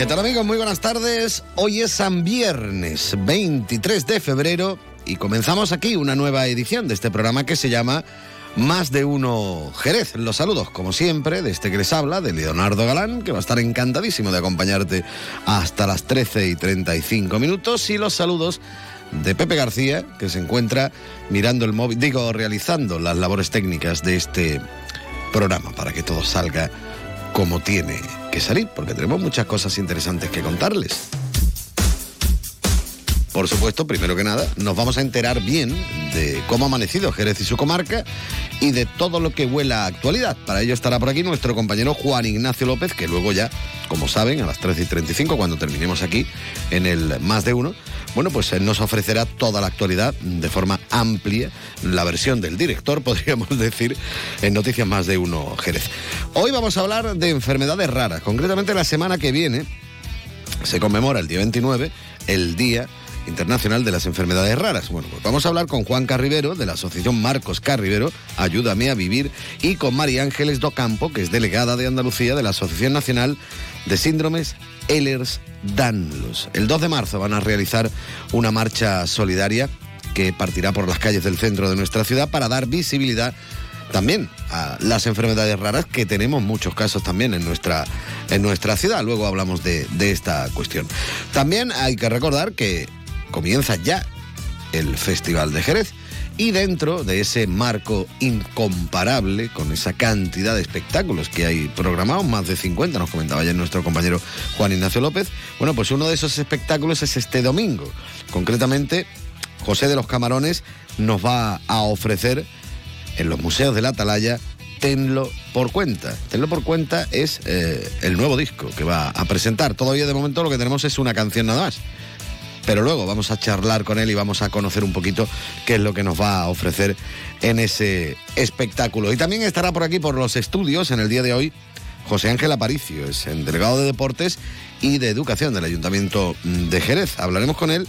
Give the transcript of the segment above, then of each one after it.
¿Qué tal amigos? Muy buenas tardes. Hoy es San Viernes 23 de febrero y comenzamos aquí una nueva edición de este programa que se llama Más de Uno Jerez. Los saludos, como siempre, de este que les habla, de Leonardo Galán, que va a estar encantadísimo de acompañarte hasta las 13 y 35 minutos. Y los saludos de Pepe García, que se encuentra mirando el móvil, digo, realizando las labores técnicas de este programa para que todo salga como tiene que salir, porque tenemos muchas cosas interesantes que contarles. Por supuesto, primero que nada, nos vamos a enterar bien de cómo ha amanecido Jerez y su comarca y de todo lo que huela a actualidad. Para ello estará por aquí nuestro compañero Juan Ignacio López, que luego ya, como saben, a las 13 y 35, cuando terminemos aquí en el Más de Uno, bueno, pues él nos ofrecerá toda la actualidad de forma amplia, la versión del director, podríamos decir, en Noticias Más de Uno Jerez. Hoy vamos a hablar de enfermedades raras. Concretamente la semana que viene se conmemora el día 29, el Día Internacional de las Enfermedades Raras. Bueno, pues vamos a hablar con Juan Carribero, de la Asociación Marcos Carribero, Ayúdame a Vivir, y con María Ángeles Docampo, que es delegada de Andalucía de la Asociación Nacional de Síndromes Ehlers-Danlos. El 2 de marzo van a realizar una marcha solidaria que partirá por las calles del centro de nuestra ciudad para dar visibilidad también a las enfermedades raras, que tenemos muchos casos también en nuestra, en nuestra ciudad. Luego hablamos de, de esta cuestión. También hay que recordar que comienza ya el Festival de Jerez. Y dentro de ese marco incomparable, con esa cantidad de espectáculos que hay programados, más de 50, nos comentaba ya nuestro compañero Juan Ignacio López, bueno, pues uno de esos espectáculos es este domingo. Concretamente, José de los Camarones nos va a ofrecer en los museos de la Atalaya Tenlo por cuenta. Tenlo por cuenta es eh, el nuevo disco que va a presentar. Todavía de momento lo que tenemos es una canción nada más. Pero luego vamos a charlar con él y vamos a conocer un poquito qué es lo que nos va a ofrecer en ese espectáculo. Y también estará por aquí por los estudios en el día de hoy José Ángel Aparicio, es el delegado de Deportes y de Educación del Ayuntamiento de Jerez. Hablaremos con él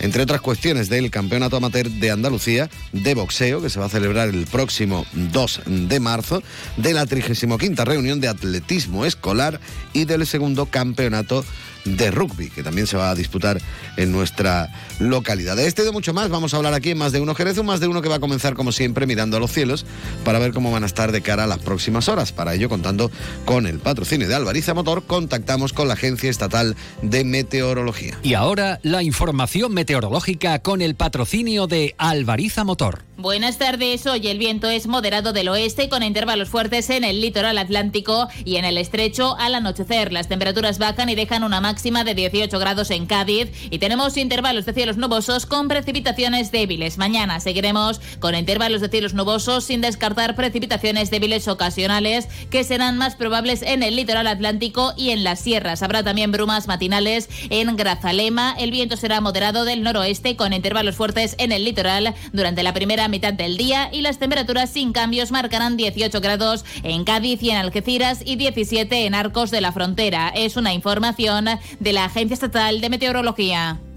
entre otras cuestiones del Campeonato Amateur de Andalucía de boxeo, que se va a celebrar el próximo 2 de marzo, de la 35 reunión de atletismo escolar y del segundo campeonato de rugby, que también se va a disputar en nuestra localidad. De este y de mucho más vamos a hablar aquí en Más de Uno Jerez, un Más de Uno que va a comenzar como siempre mirando a los cielos para ver cómo van a estar de cara a las próximas horas. Para ello, contando con el patrocinio de Alvariza Motor, contactamos con la Agencia Estatal de Meteorología. Y ahora la información meteorológica con el patrocinio de Alvariza Motor. Buenas tardes. Hoy el viento es moderado del oeste con intervalos fuertes en el litoral atlántico y en el estrecho al anochecer. Las temperaturas bajan y dejan una máxima de 18 grados en Cádiz y tenemos intervalos de cielos nubosos con precipitaciones débiles. Mañana seguiremos con intervalos de cielos nubosos sin descartar precipitaciones débiles ocasionales que serán más probables en el litoral atlántico y en las sierras. Habrá también brumas matinales en Grazalema. El viento será moderado del noroeste con intervalos fuertes en el litoral durante la primera mitad del día y las temperaturas sin cambios marcarán 18 grados en Cádiz y en Algeciras y 17 en Arcos de la Frontera. Es una información de la Agencia Estatal de Meteorología.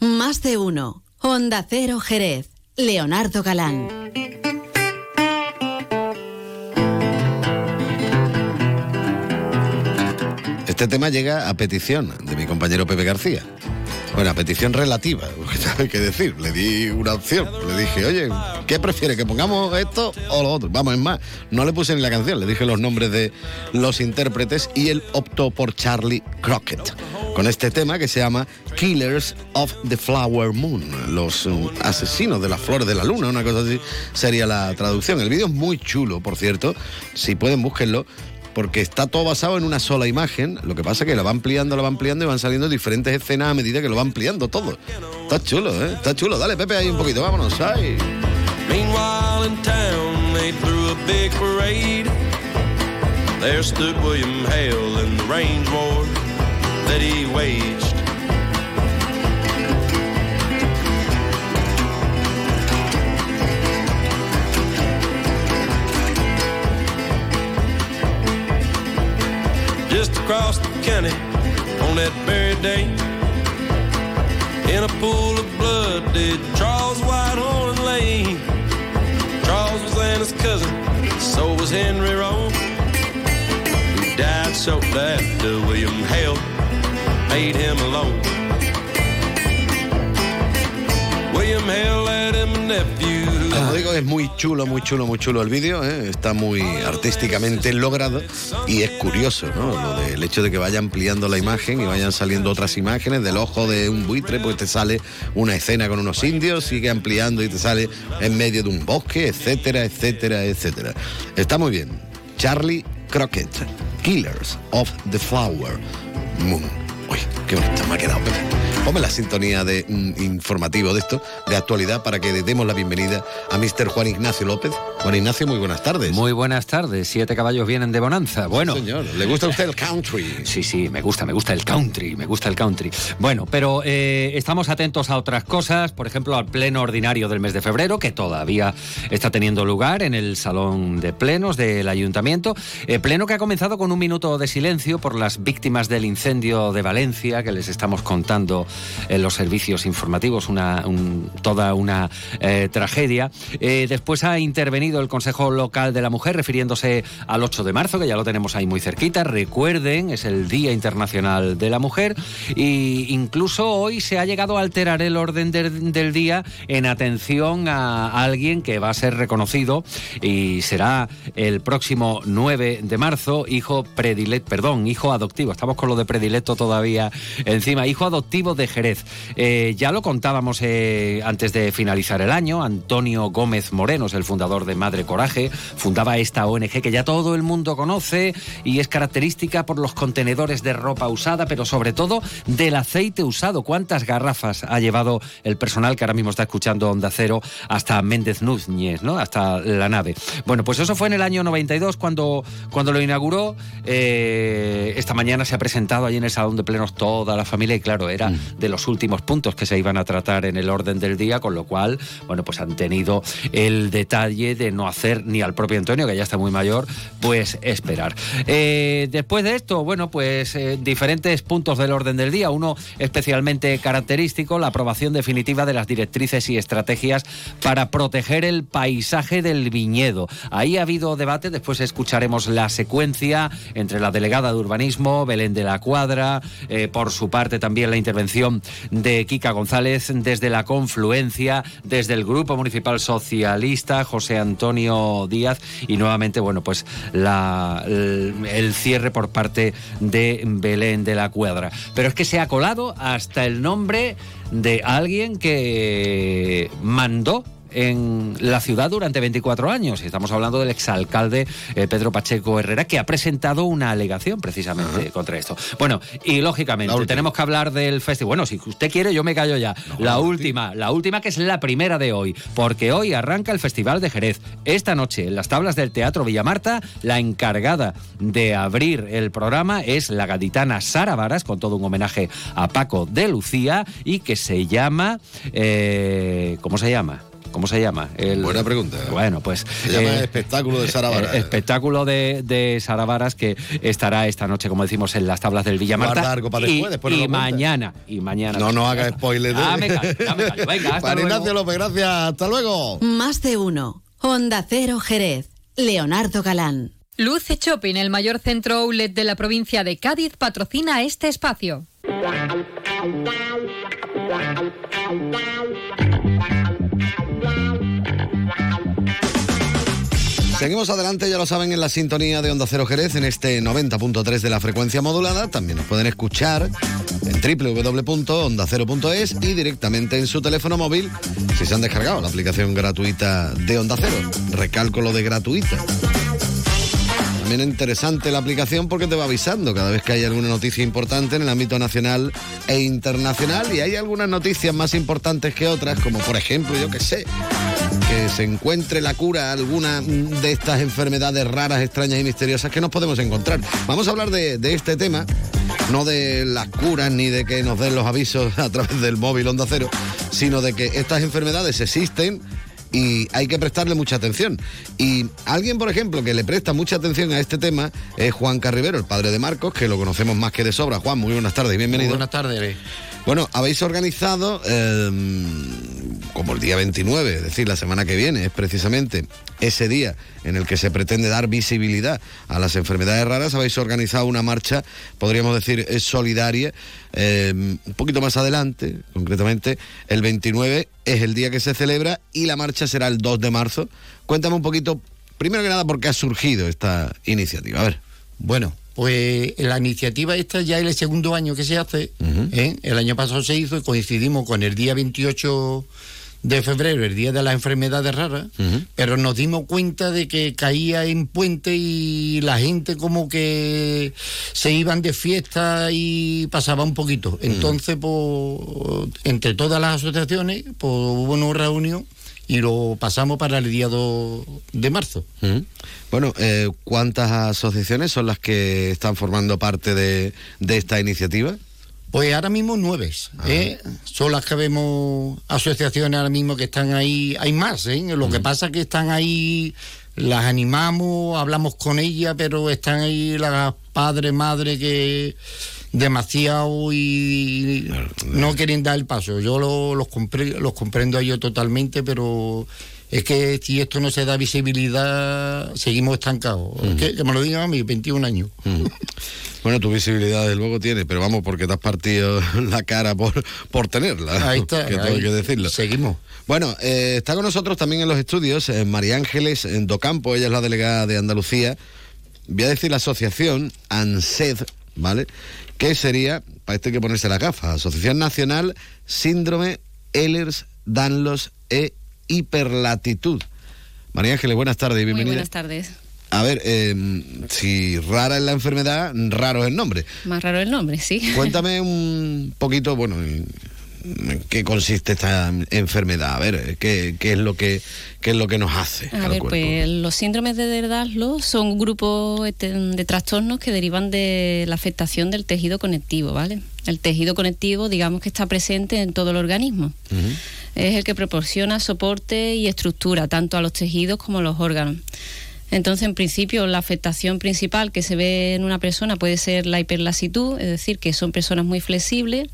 Más de uno. Honda Cero Jerez. Leonardo Galán. Este tema llega a petición de mi compañero Pepe García. Bueno, petición relativa, hay que decir. Le di una opción. Le dije, oye, ¿Qué prefiere? ¿Que pongamos esto o lo otro? Vamos, es más, no le puse ni la canción, le dije los nombres de los intérpretes y él optó por Charlie Crockett con este tema que se llama Killers of the Flower Moon, los um, asesinos de las flores de la luna, una cosa así sería la traducción. El vídeo es muy chulo, por cierto, si pueden búsquenlo porque está todo basado en una sola imagen. Lo que pasa es que la va ampliando, la va ampliando y van saliendo diferentes escenas a medida que lo va ampliando todo. Está chulo, ¿eh? Está chulo. Dale, Pepe, ahí un poquito. Vámonos, ahí. Meanwhile in town they threw a big parade. There stood William Hale in the range that he waged. Just across the county on that very day. In a pool of blood did Charles Whitehorn lay. Charles was Anna's cousin, so was Henry Rowe. Who died shortly after William Hale made him alone. Como digo, es muy chulo, muy chulo, muy chulo el vídeo, ¿eh? está muy artísticamente logrado y es curioso, ¿no? Lo del hecho de que vaya ampliando la imagen y vayan saliendo otras imágenes del ojo de un buitre, pues te sale una escena con unos indios, sigue ampliando y te sale en medio de un bosque, etcétera, etcétera, etcétera. Está muy bien. Charlie Crockett, Killers of the Flower Moon. Uy, qué bonito me ha quedado, Ponme la sintonía de mm, informativo de esto, de actualidad, para que le demos la bienvenida a Mr. Juan Ignacio López. Juan Ignacio, muy buenas tardes. Muy buenas tardes. Siete caballos vienen de bonanza. Bueno. Sí, señor, ¿le gusta a usted el country? Sí, sí, me gusta, me gusta el country, me gusta el country. Bueno, pero eh, estamos atentos a otras cosas, por ejemplo, al pleno ordinario del mes de febrero, que todavía está teniendo lugar en el salón de plenos del ayuntamiento. Eh, pleno que ha comenzado con un minuto de silencio por las víctimas del incendio de Valencia, que les estamos contando en los servicios informativos, una, un- toda una eh, tragedia. Eh, después ha intervenido el Consejo Local de la Mujer refiriéndose al 8 de marzo, que ya lo tenemos ahí muy cerquita. Recuerden, es el Día Internacional de la Mujer y incluso hoy se ha llegado a alterar el orden del día en atención a alguien que va a ser reconocido y será el próximo 9 de marzo, hijo predilecto, perdón, hijo adoptivo. Estamos con lo de predilecto todavía encima, hijo adoptivo de Jerez. Eh, ya lo contábamos eh, antes de finalizar el año. Antonio Gómez Moreno es el fundador de Madre Coraje. Fundaba esta ONG que ya todo el mundo conoce y es característica por los contenedores de ropa usada, pero sobre todo del aceite usado. ¿Cuántas garrafas ha llevado el personal que ahora mismo está escuchando Onda Cero hasta Méndez Núñez, ¿no? Hasta la nave. Bueno, pues eso fue en el año 92 cuando, cuando lo inauguró. Eh, esta mañana se ha presentado allí en el Salón de Plenos toda la familia y claro, era de los últimos puntos que se iban a tratar en el orden del día, con lo cual, bueno, pues han tenido el detalle de no hacer ni al propio Antonio, que ya está muy mayor, pues esperar. Eh, después de esto, bueno, pues eh, diferentes puntos del orden del día. Uno especialmente característico, la aprobación definitiva de las directrices y estrategias para proteger el paisaje del viñedo. Ahí ha habido debate, después escucharemos la secuencia entre la delegada de urbanismo, Belén de la Cuadra, eh, por su parte también la intervención de Kika González desde la confluencia, desde el Grupo Municipal Socialista, José Antonio Díaz, y nuevamente, bueno, pues el cierre por parte de Belén de la Cuadra. Pero es que se ha colado hasta el nombre de alguien que mandó en la ciudad durante 24 años. Y Estamos hablando del exalcalde eh, Pedro Pacheco Herrera, que ha presentado una alegación precisamente contra esto. Bueno, y lógicamente tenemos que hablar del festival. Bueno, si usted quiere, yo me callo ya. la última, la última que es la primera de hoy, porque hoy arranca el Festival de Jerez. Esta noche, en las tablas del Teatro Villamarta, la encargada de abrir el programa es la gaditana Sara Varas, con todo un homenaje a Paco de Lucía, y que se llama... eh, ¿Cómo se llama? ¿Cómo se llama? El- Buena pregunta. Bueno, pues... Se llama eh, Espectáculo de Sara Varas. eh, espectáculo de, de Sara Varas que estará esta noche, como decimos, en las tablas del Villamarta. Algo para y, después, después no y lo cuenta. mañana, y mañana. No nos haga spoiler. Ah, me callo, ya me callo. Venga, hasta. Ignacio López, gracias. Hasta luego. Más de uno. Honda Cero Jerez. Leonardo Galán. Luce Shopping, el mayor centro outlet de la provincia de Cádiz, patrocina este espacio. Seguimos adelante, ya lo saben, en la sintonía de Onda Cero Jerez, en este 90.3 de la frecuencia modulada. También nos pueden escuchar en www.ondacero.es y directamente en su teléfono móvil si se han descargado la aplicación gratuita de Onda Cero. Recalco lo de gratuita. También interesante la aplicación porque te va avisando cada vez que hay alguna noticia importante en el ámbito nacional e internacional y hay algunas noticias más importantes que otras, como por ejemplo, yo que sé, que se encuentre la cura a alguna de estas enfermedades raras, extrañas y misteriosas que nos podemos encontrar. Vamos a hablar de, de este tema, no de las curas ni de que nos den los avisos a través del móvil Onda Cero, sino de que estas enfermedades existen y hay que prestarle mucha atención. Y alguien, por ejemplo, que le presta mucha atención a este tema es Juan Carribero, el padre de Marcos, que lo conocemos más que de sobra. Juan, muy buenas tardes bienvenido. Buenas tardes. Bueno, habéis organizado, eh, como el día 29, es decir, la semana que viene, es precisamente ese día en el que se pretende dar visibilidad a las enfermedades raras, habéis organizado una marcha, podríamos decir, es solidaria, eh, un poquito más adelante, concretamente, el 29 es el día que se celebra y la marcha será el 2 de marzo. Cuéntame un poquito, primero que nada, por qué ha surgido esta iniciativa. A ver. Bueno, pues la iniciativa esta ya es el segundo año que se hace. ¿eh? El año pasado se hizo y coincidimos con el día 28 de febrero, el día de las enfermedades raras, pero nos dimos cuenta de que caía en puente y la gente como que se iban de fiesta y pasaba un poquito. Entonces, pues, entre todas las asociaciones, pues hubo una reunión y lo pasamos para el día 2 de marzo. Ujú. Bueno, eh, ¿cuántas asociaciones son las que están formando parte de, de esta iniciativa? Pues ahora mismo nueve. ¿eh? Son las que vemos asociaciones ahora mismo que están ahí. Hay más, ¿eh? Lo que pasa es que están ahí, las animamos, hablamos con ellas, pero están ahí las padres, madres que demasiado y no quieren dar el paso. Yo lo- los, compre- los comprendo a ellos totalmente, pero es que si esto no se da visibilidad, seguimos estancados. Es que, que me lo digan a mí, 21 años. Bueno, tu visibilidad desde luego tiene, pero vamos, porque te has partido la cara por, por tenerla. Ahí está, que tengo que decirlo. Seguimos. Bueno, eh, está con nosotros también en los estudios eh, María Ángeles en Docampo, ella es la delegada de Andalucía. Voy a decir la asociación ANSED, ¿vale? Que sería, para esto hay que ponerse la gafa, Asociación Nacional Síndrome Ehlers, Danlos e Hiperlatitud. María Ángeles, buenas tardes y Muy bienvenida. buenas tardes. A ver, eh, si rara es la enfermedad, raro es el nombre. Más raro el nombre, sí. Cuéntame un poquito, bueno, en, en qué consiste esta enfermedad. A ver, ¿qué, qué es lo que qué es lo que nos hace A al ver, cuerpo? pues los síndromes de Derdaslo son un grupo este, de trastornos que derivan de la afectación del tejido conectivo, ¿vale? El tejido conectivo, digamos que está presente en todo el organismo. Es el que proporciona soporte y estructura tanto a los tejidos como a los órganos. Entonces, en principio, la afectación principal que se ve en una persona puede ser la hiperlasitud, es decir, que son personas muy flexibles,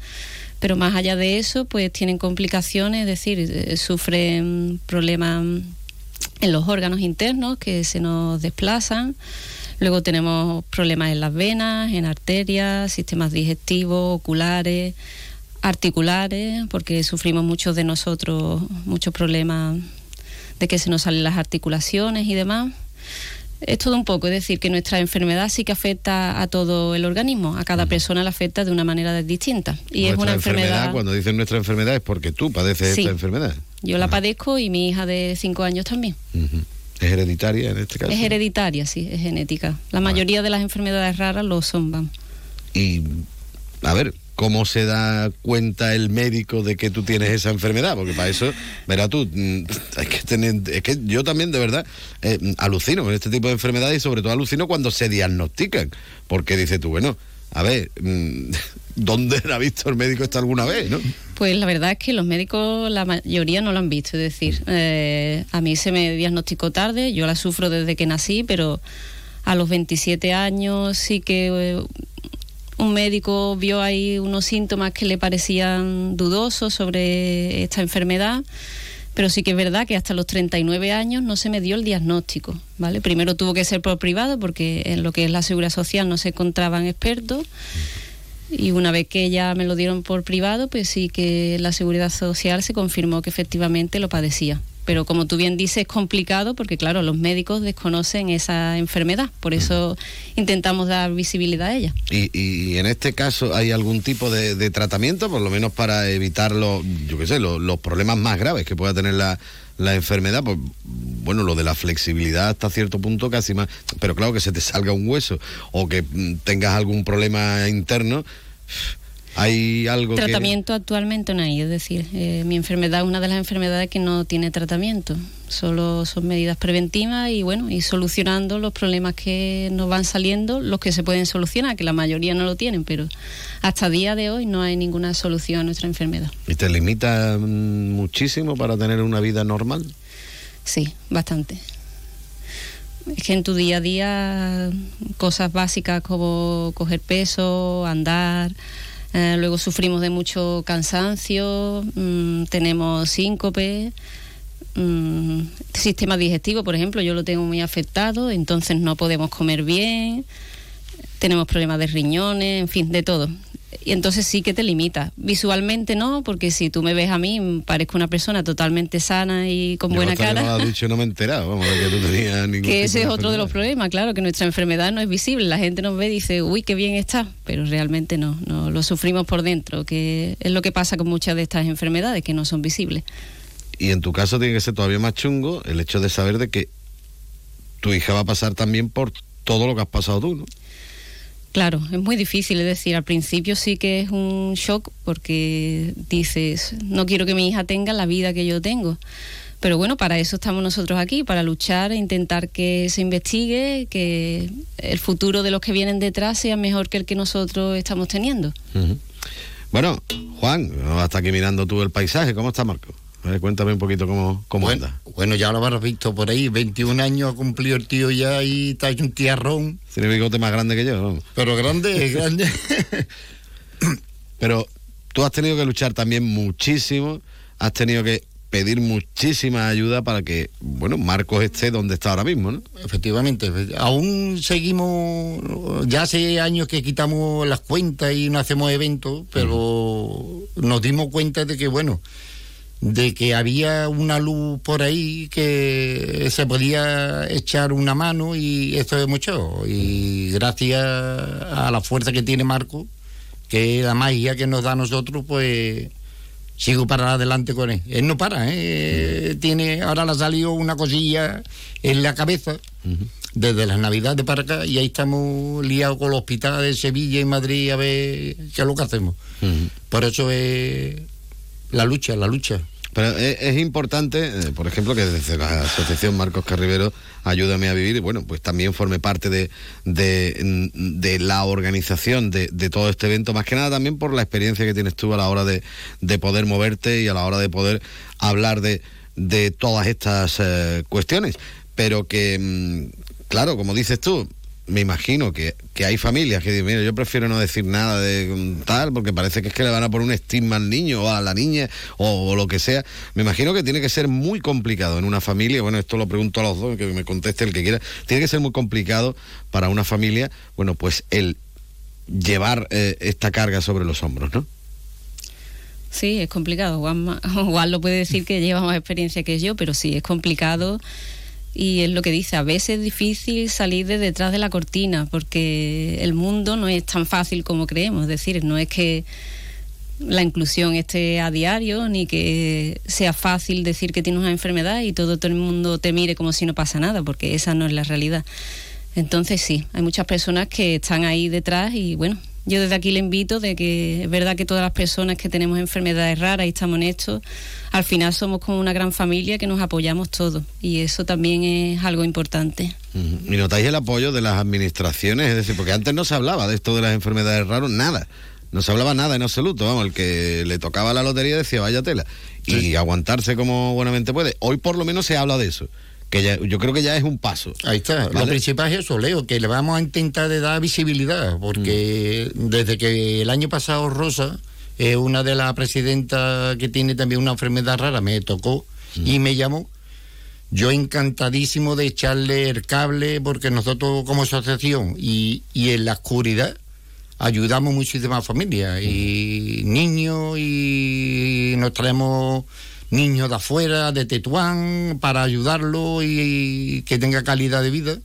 pero más allá de eso, pues tienen complicaciones, es decir, eh, sufren problemas en los órganos internos que se nos desplazan. Luego tenemos problemas en las venas, en arterias, sistemas digestivos, oculares, articulares, porque sufrimos muchos de nosotros muchos problemas de que se nos salen las articulaciones y demás. Es todo un poco, es decir, que nuestra enfermedad sí que afecta a todo el organismo, a cada persona le afecta de una manera distinta. Y es una enfermedad, cuando dicen nuestra enfermedad es porque tú padeces Sí. esta enfermedad. yo la padezco y mi hija de cinco años también. Es hereditaria en este caso. Es hereditaria, sí, es genética. La mayoría de las enfermedades raras lo son, vamos. Y a ver, ¿cómo se da cuenta el médico de que tú tienes esa enfermedad? Porque para eso, verás tú, mm, hay que tener, es que yo también de verdad eh, alucino con este tipo de enfermedades y sobre todo alucino cuando se diagnostican, porque dices tú, bueno, a ver, mm, ¿dónde ha visto el médico esto alguna vez, no? Pues la verdad es que los médicos, la mayoría no lo han visto. Es decir, eh, a mí se me diagnosticó tarde, yo la sufro desde que nací, pero a los 27 años sí que eh, un médico vio ahí unos síntomas que le parecían dudosos sobre esta enfermedad. Pero sí que es verdad que hasta los 39 años no se me dio el diagnóstico, ¿vale? Primero tuvo que ser por privado porque en lo que es la seguridad social no se encontraban expertos y una vez que ya me lo dieron por privado, pues sí que la seguridad social se confirmó que efectivamente lo padecía. Pero como tú bien dices, es complicado porque, claro, los médicos desconocen esa enfermedad. Por eso intentamos dar visibilidad a ella. Y, en este caso, ¿hay algún tipo de, tratamiento, por lo menos para evitar los, yo qué sé, los, problemas más graves que pueda tener la, la enfermedad? Pues, bueno, lo de la flexibilidad hasta cierto punto casi más. Pero claro, que se te salga un hueso o que mm, tengas algún problema interno ¿Hay algo Tratamiento actualmente no hay, es decir, eh, mi enfermedad es una de las enfermedades que no tiene tratamiento, solo son medidas preventivas y bueno, y solucionando los problemas que nos van saliendo, los que se pueden solucionar, que la mayoría no lo tienen, pero hasta día de hoy no hay ninguna solución a nuestra enfermedad. ¿Y te limita mm, muchísimo para tener una vida normal? Sí, bastante. Es que en tu día a día cosas básicas como coger peso, andar, eh, luego sufrimos de mucho cansancio, mm, tenemos síncope, mm, sistema digestivo, por ejemplo, yo lo tengo muy afectado, entonces no podemos comer bien, tenemos problemas de riñones, en fin, de todo y entonces sí que te limita. Visualmente no, porque si tú me ves a mí, parezco una persona totalmente sana y con buena cara. No dicho, no me he enterado, vamos, que tú tenías ningún Que ese es otro de los problemas, claro, que nuestra enfermedad no es visible. La gente nos ve y dice, uy, qué bien está, pero realmente no, no lo sufrimos por dentro, que es lo que pasa con muchas de estas enfermedades, que no son visibles. Y en tu caso tiene que ser todavía más chungo el hecho de saber de que tu hija va a pasar también por todo lo que has pasado tú, ¿no? Claro, es muy difícil, es decir, al principio sí que es un shock porque dices, no quiero que mi hija tenga la vida que yo tengo. Pero bueno, para eso estamos nosotros aquí, para luchar e intentar que se investigue, que el futuro de los que vienen detrás sea mejor que el que nosotros estamos teniendo. Bueno, Juan, hasta aquí mirando tú el paisaje, ¿cómo está Marco? Cuéntame un poquito cómo, cómo bueno, anda. Bueno, ya lo habrás visto por ahí. 21 años ha cumplido el tío ya y está hecho un tiarrón. Tiene bigote más grande que yo. Pero grande, grande. Pero tú has tenido que luchar también muchísimo. Has tenido que pedir muchísima ayuda para que, bueno, Marcos esté donde está ahora mismo, ¿no? Efectivamente. Aún seguimos, ya hace años que quitamos las cuentas y no hacemos eventos, pero nos dimos cuenta de que, bueno, de que había una luz por ahí que se podía echar una mano y esto es mucho. Y gracias a la fuerza que tiene Marco, que es la magia que nos da a nosotros, pues sigo para adelante con él. Él no para, ¿eh? tiene, ahora le ha salido una cosilla en la cabeza. Desde las navidades para acá y ahí estamos liados con los hospitales de Sevilla y Madrid a ver qué es lo que hacemos. Por eso es la lucha, la lucha. Pero es, importante, eh, por ejemplo, que desde la Asociación Marcos Carribero Ayúdame a Vivir, bueno, pues también forme parte de, de, la organización de, todo este evento, más que nada también por la experiencia que tienes tú a la hora de, poder moverte y a la hora de poder hablar de, todas estas eh, cuestiones. Pero que, mm, claro, como dices tú, me imagino que, hay familias que dicen, mira, yo prefiero no decir nada de tal, porque parece que es que le van a poner un estigma al niño o a la niña o, lo que sea. Me imagino que tiene que ser muy complicado en una familia, bueno, esto lo pregunto a los dos, que me conteste el que quiera, tiene que ser muy complicado para una familia, bueno, pues el llevar eh, esta carga sobre los hombros, ¿no? Sí, es complicado. Juan, Juan lo puede decir que lleva más experiencia que yo, pero sí, es complicado y es lo que dice, a veces es difícil salir de detrás de la cortina porque el mundo no es tan fácil como creemos, es decir, no es que la inclusión esté a diario ni que sea fácil decir que tienes una enfermedad y todo, todo el mundo te mire como si no pasa nada, porque esa no es la realidad. Entonces sí, hay muchas personas que están ahí detrás y bueno, yo desde aquí le invito de que es verdad que todas las personas que tenemos enfermedades raras y estamos en esto, al final somos como una gran familia que nos apoyamos todos y eso también es algo importante. ¿Y notáis el apoyo de las administraciones? Es decir, porque antes no se hablaba de esto de las enfermedades raras, nada. No se hablaba nada en absoluto, vamos, el que le tocaba la lotería decía vaya tela y aguantarse como buenamente puede. Hoy por lo menos se habla de eso que yo creo que ya es un paso. Ahí está. Lo principal es eso, Leo, que le vamos a intentar de dar visibilidad, porque mm. desde que el año pasado Rosa, es una de las presidentas que tiene también una enfermedad rara, me tocó mm. y me llamó. Yo encantadísimo de echarle el cable, porque nosotros como asociación y, y en la oscuridad ayudamos muchísimas familias y mm. niños y nos traemos niños de afuera, de Tetuán, para ayudarlo y, que tenga calidad de vida.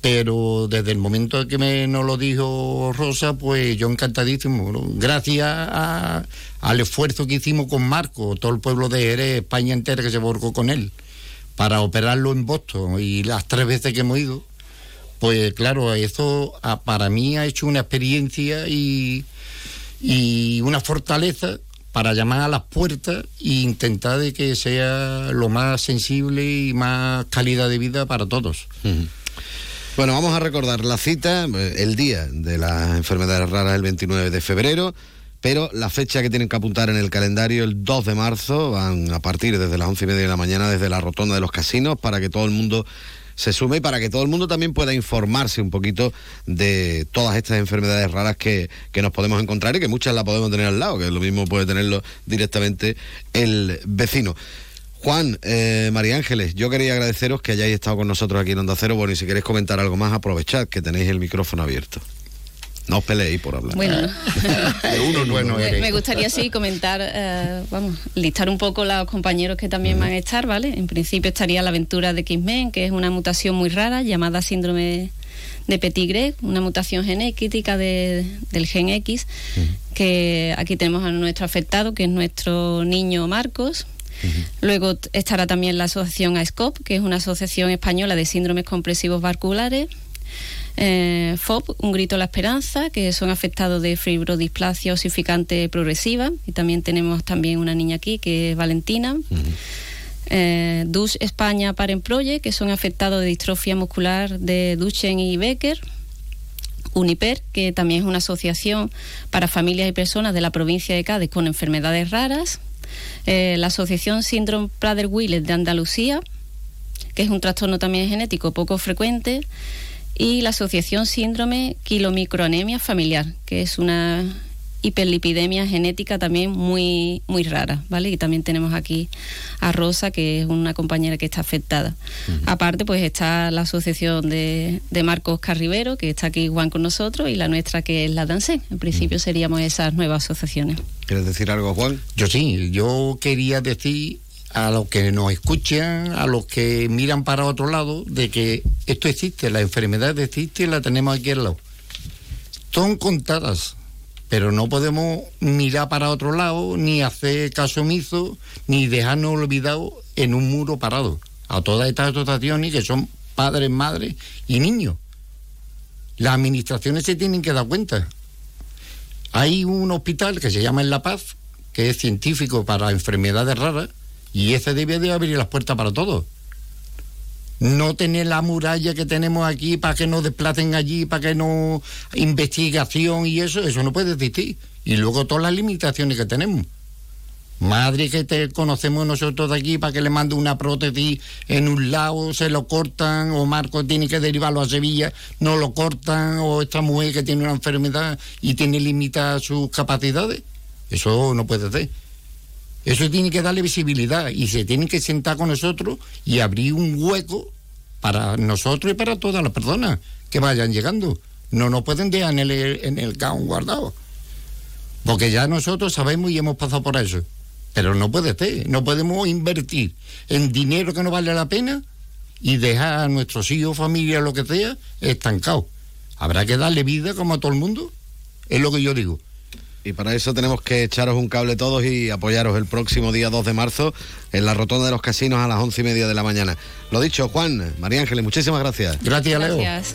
Pero desde el momento que me nos lo dijo Rosa, pues yo encantadísimo. Gracias al esfuerzo que hicimos con Marco, todo el pueblo de Jerez, España entera que se volcó con él, para operarlo en Boston y las tres veces que hemos ido, pues claro, eso para mí ha hecho una experiencia y, y una fortaleza para llamar a las puertas e intentar de que sea lo más sensible y más calidad de vida para todos. Bueno, vamos a recordar la cita, eh, el día de las enfermedades raras, el 29 de febrero, pero la fecha que tienen que apuntar en el calendario, el 2 de marzo, van a partir desde las once y media de la mañana desde la rotonda de los casinos para que todo el mundo se sume y para que todo el mundo también pueda informarse un poquito de todas estas enfermedades raras que, que, nos podemos encontrar y que muchas las podemos tener al lado, que lo mismo puede tenerlo directamente el vecino. Juan, eh, María Ángeles, yo quería agradeceros que hayáis estado con nosotros aquí en Onda Cero. Bueno, y si queréis comentar algo más, aprovechad que tenéis el micrófono abierto. No os peleéis por hablar. Bueno, me, gustaría sí comentar, eh, vamos, listar un poco los compañeros que también van a estar, ¿vale? En principio estaría la aventura de X-Men, que es una mutación muy rara llamada síndrome de Petit una mutación genética del gen X, que aquí tenemos a nuestro afectado, que es nuestro niño Marcos, Luego estará también la asociación ASCOP, que es una asociación española de síndromes compresivos vasculares. Eh, FOP, Un Grito a la Esperanza, que son afectados de fibrodisplasia osificante progresiva. Y también tenemos también una niña aquí, que es Valentina. Eh, DUS España Parent Project, que son afectados de distrofia muscular de Duchen y Becker. UNIPER, que también es una asociación para familias y personas de la provincia de Cádiz con enfermedades raras. Eh, la Asociación Síndrome Prader-Willis de Andalucía, que es un trastorno también genético poco frecuente, y la Asociación Síndrome Quilomicroanemia Familiar, que es una hiperlipidemia genética también muy, muy rara, ¿vale? Y también tenemos aquí a Rosa, que es una compañera que está afectada. Aparte, pues está la asociación de, de, Marcos Carribero, que está aquí Juan con nosotros, y la nuestra, que es la DANSE. En principio seríamos esas nuevas asociaciones. ¿Quieres decir algo, Juan? Yo sí, yo quería decir a los que nos escuchan, a los que miran para otro lado, de que esto existe, la enfermedad existe y la tenemos aquí al lado. Son contadas, pero no podemos mirar para otro lado, ni hacer caso omiso, ni dejarnos olvidados en un muro parado. A todas estas asociaciones que son padres, madres y niños. Las administraciones se tienen que dar cuenta. Hay un hospital que se llama En La Paz, que es científico para enfermedades raras, y ese debe de abrir las puertas para todos no tener la muralla que tenemos aquí para que nos desplacen allí, para que no investigación y eso, eso no puede existir. Y luego todas las limitaciones que tenemos. Madre que te conocemos nosotros de aquí para que le mande una prótesis en un lado, se lo cortan, o Marco tiene que derivarlo a Sevilla, no lo cortan, o esta mujer que tiene una enfermedad y tiene limitadas sus capacidades. Eso no puede ser. Eso tiene que darle visibilidad y se tiene que sentar con nosotros y abrir un hueco para nosotros y para todas las personas que vayan llegando. No nos pueden dejar en el, en el caón guardado. Porque ya nosotros sabemos y hemos pasado por eso. Pero no puede ser. No podemos invertir en dinero que no vale la pena y dejar a nuestros hijos, familia, lo que sea, estancados. Habrá que darle vida como a todo el mundo. Es lo que yo digo. Y para eso tenemos que echaros un cable todos y apoyaros el próximo día 2 de marzo en la rotonda de los casinos a las once y media de la mañana. Lo dicho, Juan, María Ángeles, muchísimas gracias. Gracias, Leo. Gracias.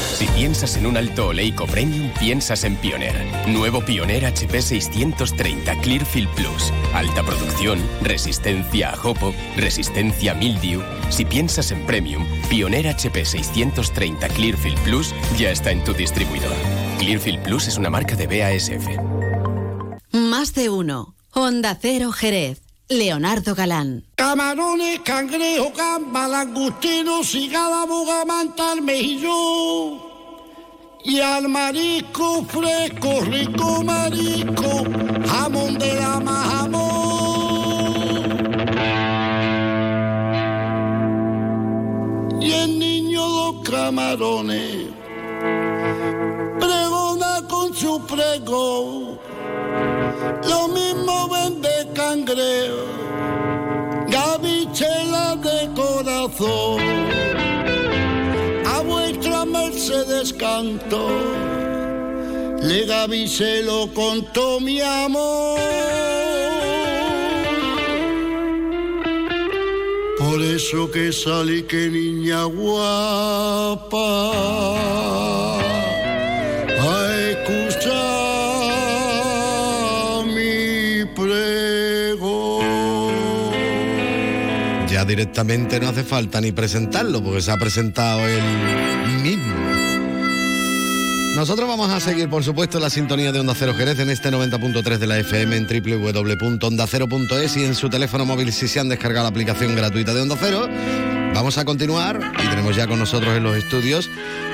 Si piensas en un alto oleico premium, piensas en Pioneer. Nuevo Pioneer HP 630 Clearfield Plus. Alta producción, resistencia a hopo, resistencia a mildew. Si piensas en premium, Pioneer HP 630 Clearfield Plus ya está en tu distribuidor. Clearfield Plus es una marca de BASF. Más de uno. Honda Cero Jerez. Leonardo Galán. Camarones, cangrejo, gamba, langostino, cigala, bogamanta, mejillón. Y al marisco fresco, rico marisco, jamón de la jamón. Y el niño dos camarones, pregona con su prego, lo mismo vende cangrejo, gavichela de corazón canto, le Gaby se lo contó mi amor. Por eso que salí que niña guapa directamente no hace falta ni presentarlo, porque se ha presentado mismo. Nosotros vamos a seguir, por supuesto, la sintonía de Onda Cero Jerez en este 90.3 de la FM en www.ondacero.es y en su teléfono móvil si se han descargado la aplicación gratuita de Onda Cero. Vamos a continuar y tenemos ya con nosotros en los estudios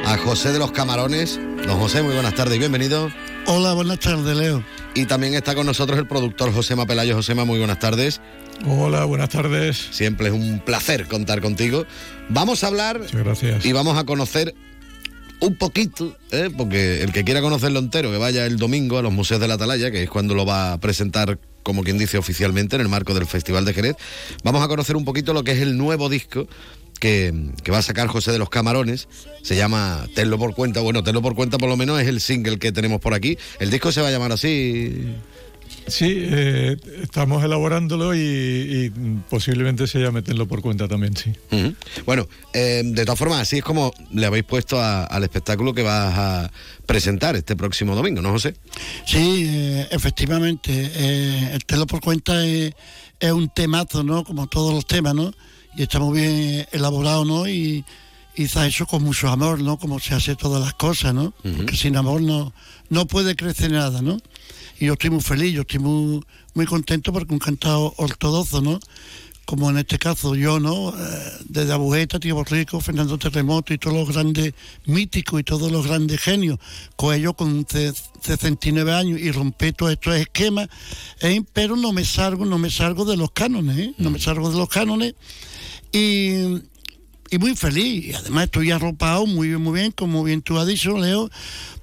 a José de los Camarones. Don José, muy buenas tardes y bienvenido. Hola, buenas tardes, Leo. Y también está con nosotros el productor Josema Pelayo. Josema, muy buenas tardes. Hola, buenas tardes. Siempre es un placer contar contigo. Vamos a hablar gracias. y vamos a conocer un poquito, ¿eh? porque el que quiera conocerlo entero, que vaya el domingo a los Museos de la Atalaya, que es cuando lo va a presentar, como quien dice oficialmente, en el marco del Festival de Jerez. Vamos a conocer un poquito lo que es el nuevo disco que, que, va a sacar José de los Camarones. Se llama Tenlo por cuenta. Bueno, Tenlo por cuenta por lo menos es el single que tenemos por aquí. El disco se va a llamar así. Sí, eh, estamos elaborándolo y, y, posiblemente se llame Tenlo por cuenta también, sí. Uh -huh. Bueno, eh, de todas formas, así es como le habéis puesto a, al espectáculo que vas a presentar este próximo domingo, ¿no, José? Sí, eh, efectivamente. el Tenlo por cuenta es, es, un temazo, ¿no? Como todos los temas, ¿no? Y está muy bien elaborado, ¿no? Y, y se ha hecho con mucho amor, ¿no? Como se hace todas las cosas, ¿no? Uh -huh. Porque sin amor no, no puede crecer nada, ¿no? Y yo estoy muy feliz, yo estoy muy, muy contento porque un cantado ortodoxo, ¿no? Como en este caso yo, ¿no? Eh, desde Abujeta, Tío Borrico, Fernando Terremoto y todos los grandes míticos y todos los grandes genios, con ellos con 69 años y romper todos estos esquemas, ¿eh? pero no me salgo, no me salgo de los cánones, ¿eh? No me salgo de los cánones y, y muy feliz. Y además estoy arropado muy bien, muy bien, como bien tú has dicho, Leo,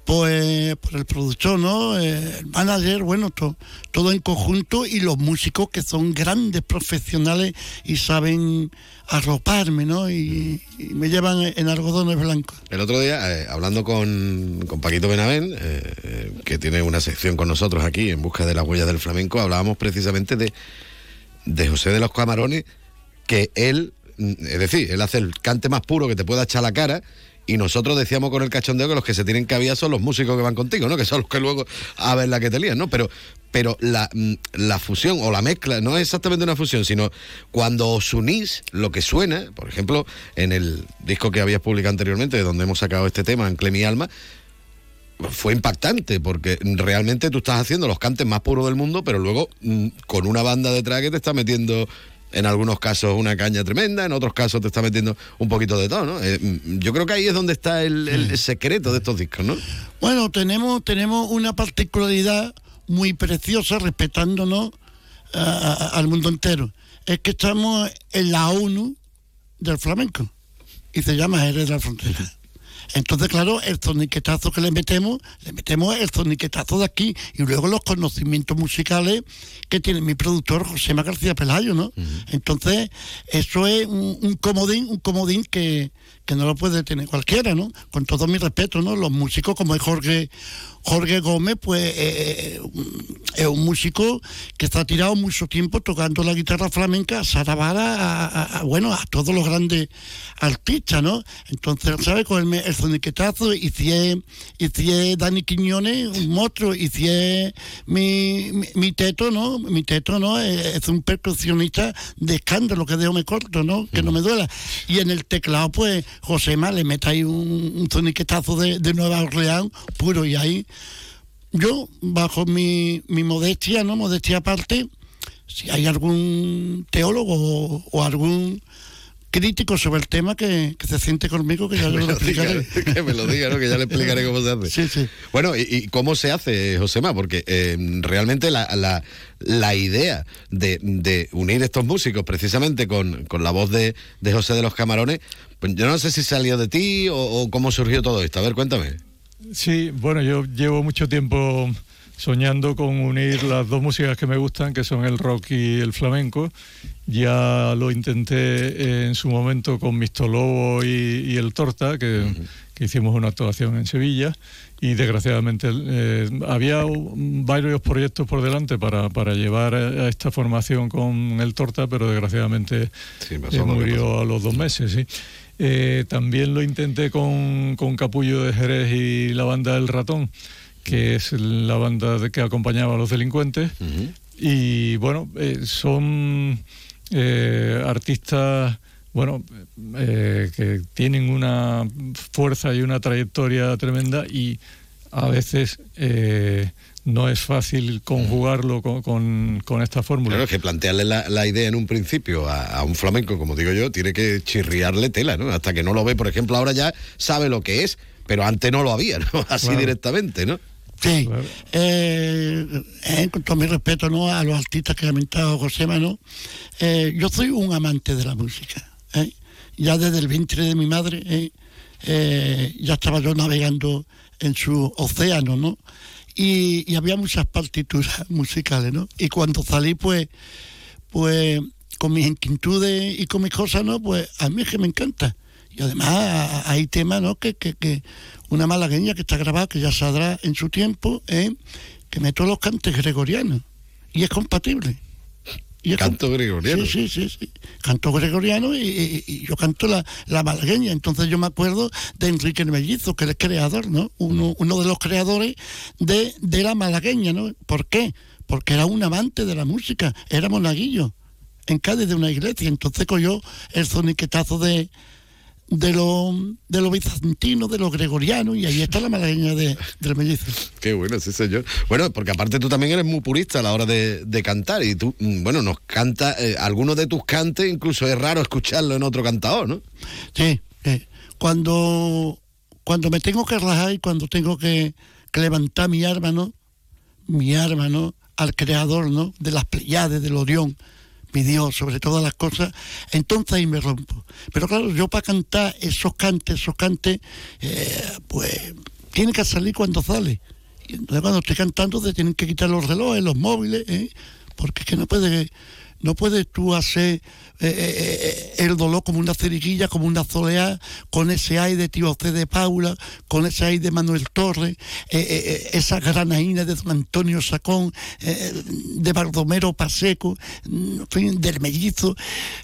pues por el productor, ¿no? Eh, el manager, bueno, to, todo en conjunto y los músicos que son grandes profesionales y saben arroparme, ¿no? Y, y me llevan en algodones blancos. El otro día, eh, hablando con, con, Paquito Benavén, eh, que tiene una sección con nosotros aquí en busca de las huellas del flamenco, hablábamos precisamente de, de José de los Camarones, que él, es decir, él hace el cante más puro que te pueda echar la cara y nosotros decíamos con el cachondeo que los que se tienen que aviar son los músicos que van contigo, ¿no? Que son los que luego a ver la que te lían, ¿no? Pero, pero la, la, fusión o la mezcla no es exactamente una fusión, sino cuando os unís, lo que suena, por ejemplo, en el disco que habías publicado anteriormente, de donde hemos sacado este tema, en Clemi Alma, fue impactante porque realmente tú estás haciendo los cantes más puros del mundo, pero luego con una banda detrás que te está metiendo en algunos casos una caña tremenda, en otros casos te está metiendo un poquito de todo, ¿no? Eh, yo creo que ahí es donde está el, el, secreto de estos discos, ¿no? Bueno, tenemos, tenemos una particularidad muy preciosa respetándonos a, a, al mundo entero. Es que estamos en la ONU del flamenco y se llama Jerez de la Frontera. Entonces, claro, el zoniquetazo que le metemos, le metemos el zoniquetazo de aquí y luego los conocimientos musicales que tiene mi productor José García Pelayo, ¿no? Uh -huh. Entonces, eso es un, un, comodín, un comodín que, que no lo puede tener cualquiera, ¿no? Con todo mi respeto, ¿no? Los músicos como es Jorge, Jorge Gómez, pues eh, es un músico que está tirado mucho tiempo tocando la guitarra flamenca, Sarabara, a, a, a, bueno, a todos los grandes artistas, ¿no? Entonces, ¿sabe? Con el, el soniquetazo, y si es, y Dani Quiñones, un monstruo, y mi, mi teto, ¿no? Mi teto, ¿no? Es, es, un percusionista de escándalo, que dejo me corto, ¿no? Que no me duela. Y en el teclado, pues, Josema le mete ahí un, un de, de Nueva Orleans puro y ahí yo, bajo mi, mi modestia, ¿no? Modestia aparte, si hay algún teólogo o algún crítico sobre el tema que, que se siente conmigo, que ya me lo lo explicaré. diga, que me lo diga, ¿no? que ya le explicaré cómo se hace. Sí, sí. Bueno, ¿y, y cómo se hace, Josema? Porque eh, realmente la, la, la idea de, de unir estos músicos precisamente con, con la voz de, de José de los Camarones, pues yo no sé si salió de ti o, o cómo surgió todo esto. A ver, cuéntame. Sí, bueno, yo llevo mucho tiempo soñando con unir las dos músicas que me gustan, que son el rock y el flamenco. Ya lo intenté en su momento con Misto Lobo y, y el Torta, que, que hicimos una actuación en Sevilla. Y desgraciadamente eh, había varios proyectos por delante para, para llevar a esta formación con el Torta, pero desgraciadamente pasó eh, murió a los dos meses. Sí. Eh, también lo intenté con, con Capullo de Jerez y la banda El Ratón, que es la banda de- que acompañaba a los delincuentes. Y bueno, eh, son eh, artistas bueno, eh, que tienen una fuerza y una trayectoria tremenda y a veces eh, no es fácil conjugarlo con, con- con esta fórmula. Claro, es que plantearle la, la idea en un principio a, a un flamenco, como digo yo, tiene que chirriarle tela, ¿no? Hasta que no lo ve, por ejemplo, ahora ya sabe lo que es, pero antes no lo había, ¿no? Así Claro. directamente, ¿no? Sí, eh, eh, con todo mi respeto ¿no? a los artistas que ha comentado José Mano, eh, yo soy un amante de la música. ¿eh? Ya desde el vientre de mi madre, ya estaba yo navegando en su océano, ¿no? Y, y había muchas partituras musicales, ¿no? Y cuando salí, pues, pues con mis inquietudes y con mis cosas, ¿no? Pues a mí es que me encanta. Y además hay temas, ¿no? Que, que, que una malagueña que está grabada, que ya saldrá en su tiempo, ¿eh? que meto los cantes gregorianos. Y es compatible. Y es Canto gregoriano. Sí, sí, sí, sí. Canto gregoriano y, y- y yo canto la, la malagueña. Entonces yo me acuerdo de Enrique el Mellizo, que es el creador, ¿no? Uno, uno de los creadores de, de la malagueña, ¿no? ¿Por qué? Porque era un amante de la música, era monaguillo en Cádiz de una iglesia. Entonces cogió el soniquetazo de, de lo, de lo bizantino, de lo gregoriano, y ahí está la malagueña de, del mellizo. Qué bueno, sí, señor. Bueno, porque aparte tú también eres muy purista a la hora de, de cantar y tú, mm, bueno, nos canta, eh, algunos de tus cantes incluso es raro escucharlo en otro cantador, ¿no? Sí, eh, cuando, cuando me tengo que relajar y cuando tengo que, que levantar mi arma, ¿no? Mi arma, ¿no? Al creador, ¿no? De las Pleiades, del Orión, mi Dios, sobre todas las cosas, entonces ahí me rompo. Pero claro, yo para cantar esos cantes, esos cantes, eh, pues tiene que salir cuando sale. Y entonces cuando estoy cantando te tienen que quitar los relojes, los móviles, ¿eh? porque es que no puedes no puedes tú hacer eh, eh, eh, el dolor como una ceriguilla, como una soleá, con ese aire de Tío C de Paula, con ese aire de Manuel Torres, esa granaína de Don Antonio Sacón, de Baldomero Paseco, mm, del mellizo.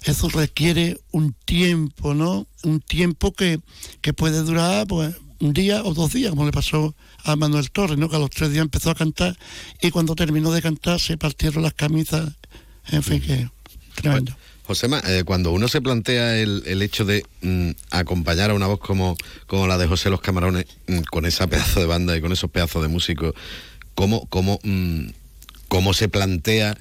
Eso requiere un tiempo, ¿no? Un tiempo que, que puede durar, pues, un día o dos días, como le pasó a Manuel Torres, ¿no? que a los tres días empezó a cantar y cuando terminó de cantar se partieron las camisas, en fin, que tremendo. Josema, eh, cuando uno se plantea el, el hecho de mm, acompañar a una voz como, como la de José Los Camarones, mm, con esa pedazo de banda y con esos pedazos de músicos, ¿cómo, cómo, mm, cómo se plantea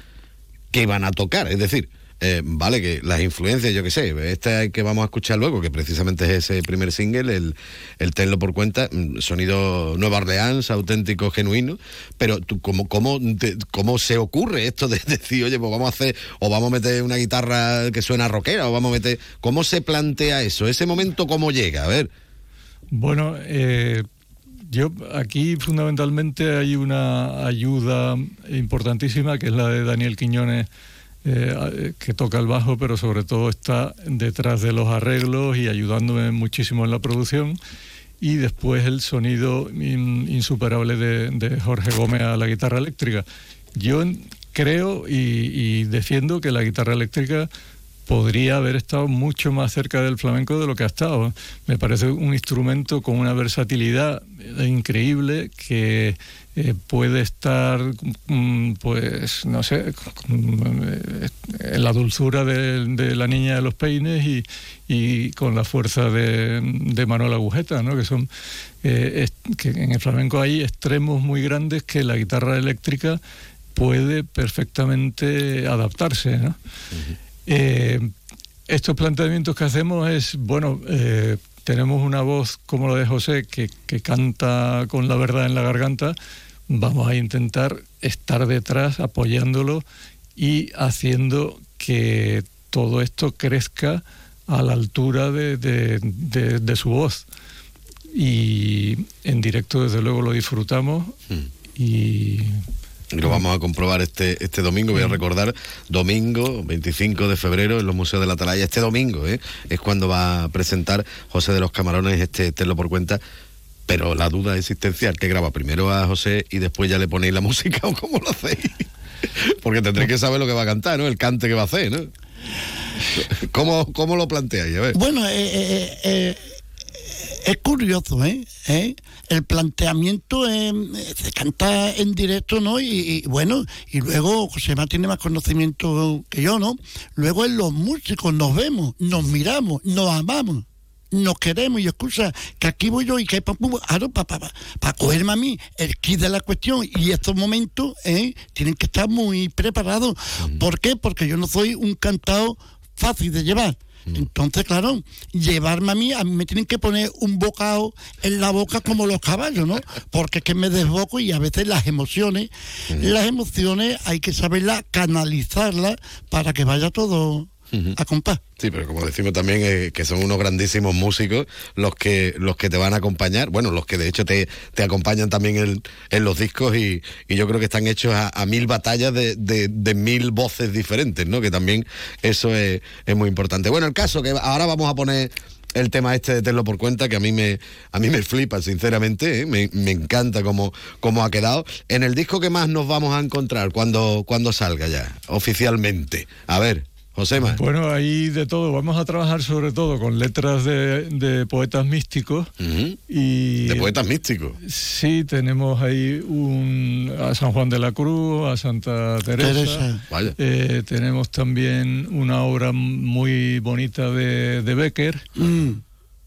que van a tocar? Es decir, eh, vale, que las influencias, yo qué sé, este que vamos a escuchar luego, que precisamente es ese primer single, el, el Tenlo por cuenta, mm, sonido Nueva Orleans, auténtico, genuino, pero tú, ¿cómo, cómo, te- ¿cómo se ocurre esto de decir, oye, pues vamos a hacer, o vamos a meter una guitarra que suena rockera, o vamos a meter, ¿cómo se plantea eso? Ese momento, ¿cómo llega? A ver. Bueno, eh, yo aquí fundamentalmente hay una ayuda importantísima que es la de Daniel Quiñones, eh, que toca el bajo, pero sobre todo está detrás de los arreglos y ayudándome muchísimo en la producción. Y después el sonido in- insuperable de, de Jorge Gómez a la guitarra eléctrica. Yo creo y, y defiendo que la guitarra eléctrica podría haber estado mucho más cerca del flamenco de lo que ha estado. Me parece un instrumento con una versatilidad eh, increíble que eh, puede estar, mm, pues, no sé, mm, en la dulzura de, de la niña de los peines y, y con la fuerza de, de Manuel Agujeta, ¿no? que son eh, es- que en el flamenco hay extremos muy grandes que la guitarra eléctrica puede perfectamente adaptarse. ¿no? Eh, estos planteamientos que hacemos es, bueno, eh, tenemos una voz como la de José que, que canta con la verdad en la garganta, vamos a intentar estar detrás apoyándolo y haciendo que todo esto crezca a la altura de, de- de- de su voz. Y en directo, desde luego, lo disfrutamos y Y lo vamos a comprobar este, este domingo. Voy a recordar, domingo 25 de febrero en los Museos de la Atalaya. Este domingo ¿eh? es cuando va a presentar José de los Camarones este Tenlo por cuenta. Pero la duda existencial, que graba primero a José y después ya le ponéis la música o cómo lo hacéis? Porque tendréis que saber lo que va a cantar, ¿no? El cante que va a hacer, ¿no? ¿Cómo, cómo lo planteáis? A ver. Bueno, eh, eh, eh, es curioso, ¿eh? El planteamiento eh, se canta en directo, ¿no? Y, y, bueno, y luego Josema tiene más conocimiento que yo, ¿no? Luego en los músicos nos vemos, nos miramos, nos amamos. Nos queremos y excusa que aquí voy yo y que para pa, pa, pa, pa cogerme a mí el kit de la cuestión y estos momentos ¿eh? tienen que estar muy preparados. ¿Por qué? Porque yo no soy un cantado fácil de llevar. Entonces, claro, llevarme a mí, a mí me tienen que poner un bocado en la boca como los caballos, ¿no? Porque es que me desboco y a veces las emociones, las emociones hay que saberlas canalizarlas para que vaya todo a compás. Sí, pero como decimos también eh, que son unos grandísimos músicos los que los que te van a acompañar, bueno, los que de hecho te, te acompañan también en, en los discos y, y yo creo que están hechos a, a mil batallas de, de- de mil voces diferentes, ¿no? Que también eso es, es muy importante. Bueno, el caso que ahora vamos a poner el tema este de Tenlo por cuenta, que a mí me, a mí me flipa, sinceramente, ¿eh? me, me encanta cómo, cómo ha quedado. En el disco que más nos vamos a encontrar cuando, cuando salga ya, oficialmente. A ver, Josema. Bueno, ahí de todo. Vamos a trabajar sobre todo con letras de, de poetas místicos. y De poetas místicos. Sí, tenemos ahí un, a San Juan de la Cruz, a Santa Teresa. Teresa. Vaya. Eh, tenemos también una obra muy bonita de, de Becker.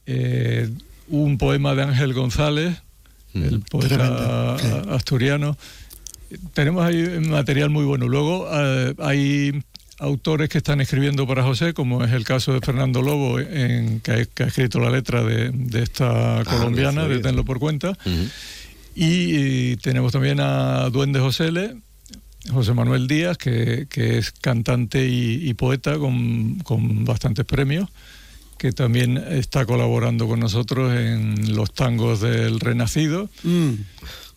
Eh, un poema de Ángel González, el poeta asturiano. Tenemos ahí material muy bueno. Luego eh, hay autores que están escribiendo para José, como es el caso de Fernando Lobo, en, que, ha, que ha escrito la letra de, de esta colombiana, no de. Tenlo por cuenta. Y, y tenemos también a Duende Josele, José Manuel Díaz, que, que es cantante y, y poeta con, con bastantes premios, que también está colaborando con nosotros en los tangos del Renacido.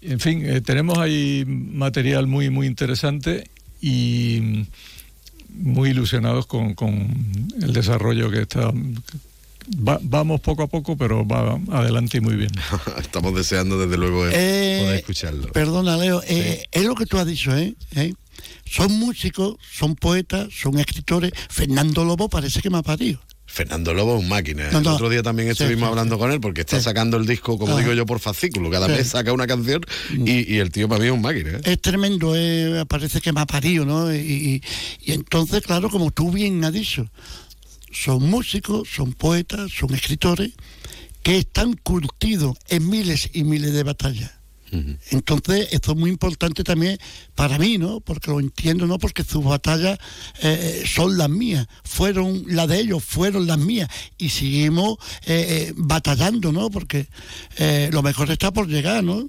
En fin, eh, tenemos ahí material muy, muy interesante y muy ilusionados con, con el desarrollo que está. va- vamos poco a poco, pero va adelante y muy bien. Estamos deseando desde luego eh, Eh, poder escucharlo. Perdona, Leo, eh, es lo que tú has dicho, ¿eh? ¿Eh? Son músicos, son poetas, son escritores. Fernando Lobo parece que me ha parido. Fernando Lobo es un máquina. No, el otro día también estuvimos sí, hablando con él porque está sacando el disco, como Ah. digo yo, por fascículo. Cada mes saca una canción y, y el tío para mí es un máquina. ¿eh? Es tremendo, eh, parece que me ha parido, ¿no? Y, y- y entonces, claro, como tú bien has dicho, son músicos, son poetas, son escritores que están curtidos en miles y miles de batallas. Entonces, esto es muy importante también para mí, ¿no? Porque lo entiendo, ¿no? Porque sus batallas eh, son las mías, fueron las de ellos, fueron las mías, y seguimos eh, eh, batallando, ¿no? Porque eh, lo mejor está por llegar, ¿no?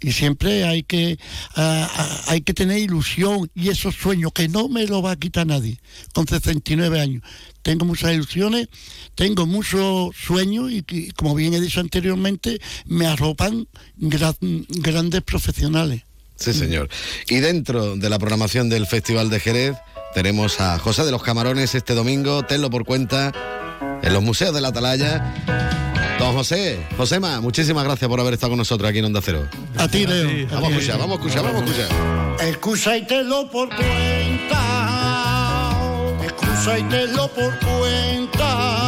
Y siempre hay que, ah, ah, hay que tener ilusión y esos sueños que no me lo va a quitar nadie, con 69 años. Tengo muchas ilusiones, tengo muchos sueños y, y, como bien he dicho anteriormente, me arropan gran- grandes profesionales. Sí, señor. Y dentro de la programación del Festival de Jerez tenemos a José de los Camarones este domingo, tenlo por cuenta, en los museos de la Atalaya. Don José, Josema, muchísimas gracias por haber estado con nosotros aquí en Onda Cero. A ti, Leo. Vamos a escuchar, vamos a escuchar, vamos a escuchar. Excusa y tenlo por cuenta. Excusa y por cuenta.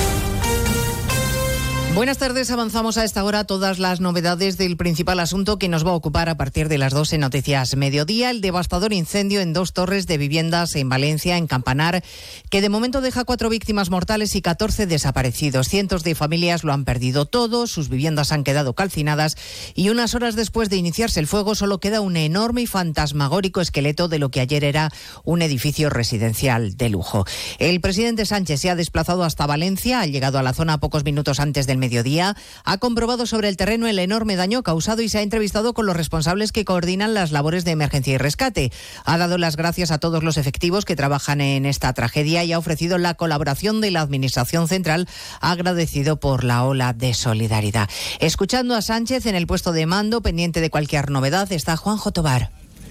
Buenas tardes, avanzamos a esta hora todas las novedades del principal asunto que nos va a ocupar a partir de las 12 noticias mediodía, el devastador incendio en dos torres de viviendas en Valencia, en Campanar, que de momento deja cuatro víctimas mortales y 14 desaparecidos. Cientos de familias lo han perdido todo, sus viviendas han quedado calcinadas y unas horas después de iniciarse el fuego solo queda un enorme y fantasmagórico esqueleto de lo que ayer era un edificio residencial de lujo. El presidente Sánchez se ha desplazado hasta Valencia, ha llegado a la zona pocos minutos antes del mediodía, ha comprobado sobre el terreno el enorme daño causado y se ha entrevistado con los responsables que coordinan las labores de emergencia y rescate. Ha dado las gracias a todos los efectivos que trabajan en esta tragedia y ha ofrecido la colaboración de la Administración Central, agradecido por la ola de solidaridad. Escuchando a Sánchez en el puesto de mando, pendiente de cualquier novedad, está Juanjo Tobar.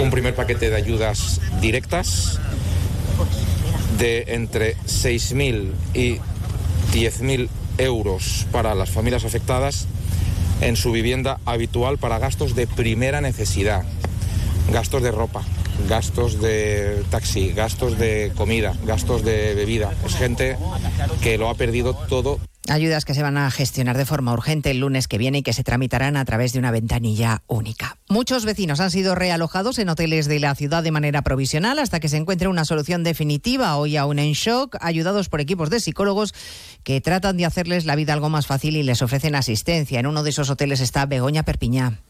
un primer paquete de ayudas directas de entre 6.000 y 10.000 euros para las familias afectadas en su vivienda habitual para gastos de primera necesidad, gastos de ropa, gastos de taxi, gastos de comida, gastos de bebida. Es gente que lo ha perdido todo Ayudas que se van a gestionar de forma urgente el lunes que viene y que se tramitarán a través de una ventanilla única. Muchos vecinos han sido realojados en hoteles de la ciudad de manera provisional hasta que se encuentre una solución definitiva. Hoy aún en shock, ayudados por equipos de psicólogos que tratan de hacerles la vida algo más fácil y les ofrecen asistencia. En uno de esos hoteles está Begoña Perpiñá.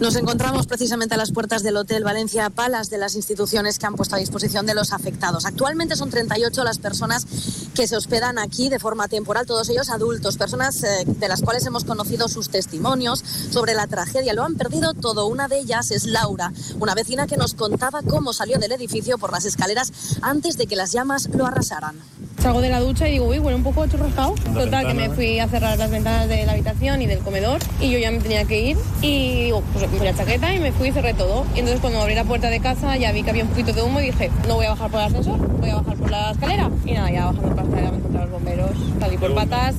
Nos encontramos precisamente a las puertas del Hotel Valencia Palas de las instituciones que han puesto a disposición de los afectados. Actualmente son 38 las personas que se hospedan aquí de forma temporal, todos ellos adultos, personas eh, de las cuales hemos conocido sus testimonios sobre la tragedia. Lo han perdido todo. Una de ellas es Laura, una vecina que nos contaba cómo salió del edificio por las escaleras antes de que las llamas lo arrasaran. Salgo de la ducha y digo, uy, huele un poco churrascado. Total, que me fui a cerrar las ventanas de la habitación y del comedor y yo ya me tenía que ir y digo, pues me la chaqueta y me fui y cerré todo. Y entonces cuando abrí la puerta de casa ya vi que había un poquito de humo y dije, no voy a bajar por el ascensor, voy a bajar por la escalera. Y nada, ya bajando por la escalera me encontré los bomberos, salí por patas.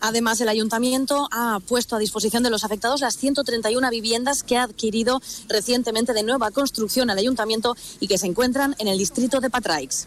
Además, el ayuntamiento ha puesto a disposición de los afectados las 131 viviendas que ha adquirido recientemente de nueva construcción al ayuntamiento y que se encuentran en el distrito de Patraix.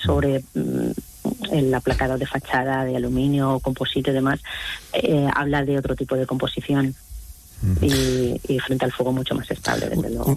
sobre mm, el aplacado de fachada de aluminio, composite y demás, eh, habla de otro tipo de composición. Y, y, frente al fuego mucho más estable, desde luego.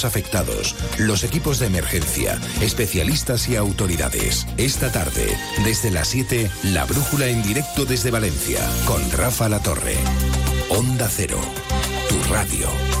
afectados, los equipos de emergencia, especialistas y autoridades. Esta tarde, desde las 7, La Brújula en directo desde Valencia, con Rafa La Torre. Onda Cero, tu radio.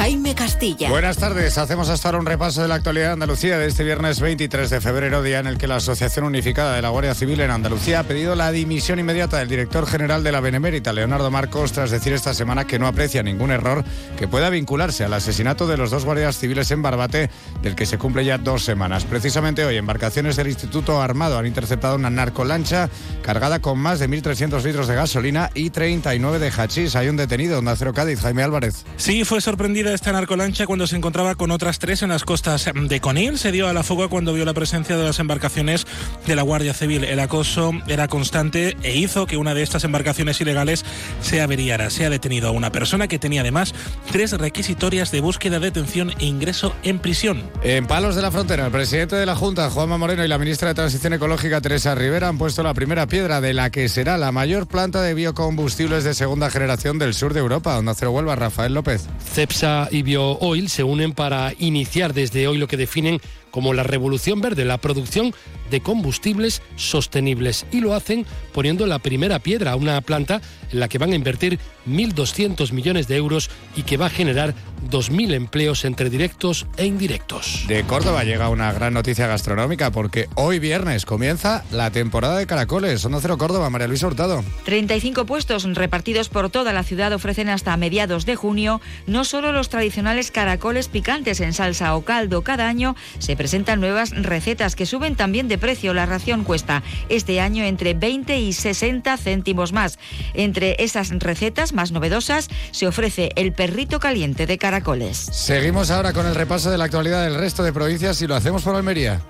Jaime Castilla. Buenas tardes. Hacemos hasta ahora un repaso de la actualidad de Andalucía de este viernes 23 de febrero, día en el que la Asociación Unificada de la Guardia Civil en Andalucía ha pedido la dimisión inmediata del director general de la Benemérita, Leonardo Marcos, tras decir esta semana que no aprecia ningún error que pueda vincularse al asesinato de los dos guardias civiles en Barbate, del que se cumple ya dos semanas. Precisamente hoy, embarcaciones del Instituto Armado han interceptado una narcolancha cargada con más de 1.300 litros de gasolina y 39 de hachís. Hay un detenido, en Cero Cádiz, Jaime Álvarez. Sí, fue sorprendida esta narcolancha cuando se encontraba con otras tres en las costas de Conil. Se dio a la fuga cuando vio la presencia de las embarcaciones de la Guardia Civil. El acoso era constante e hizo que una de estas embarcaciones ilegales se averiara. Se ha detenido a una persona que tenía además tres requisitorias de búsqueda, detención e ingreso en prisión. En Palos de la Frontera, el presidente de la Junta, Juanma Moreno, y la ministra de Transición Ecológica, Teresa Rivera, han puesto la primera piedra de la que será la mayor planta de biocombustibles de segunda generación del sur de Europa. Donde Cero Huelva, Rafael López. CEPSA y BioOil se unen para iniciar desde hoy lo que definen como la revolución verde, la producción de combustibles sostenibles. Y lo hacen poniendo la primera piedra a una planta en la que van a invertir 1.200 millones de euros y que va a generar 2.000 empleos entre directos e indirectos. De Córdoba llega una gran noticia gastronómica porque hoy viernes comienza la temporada de caracoles. Son Cero Córdoba, María Luisa Hurtado. 35 puestos repartidos por toda la ciudad ofrecen hasta mediados de junio no solo los tradicionales caracoles picantes en salsa o caldo. Cada año se presentan nuevas recetas que suben también de precio. La ración cuesta este año entre 20 y 60 céntimos más. Entre esas recetas más novedosas se ofrece el perrito caliente de caracoles. Seguimos ahora con el repaso de la actualidad del resto de provincias y lo hacemos por Almería.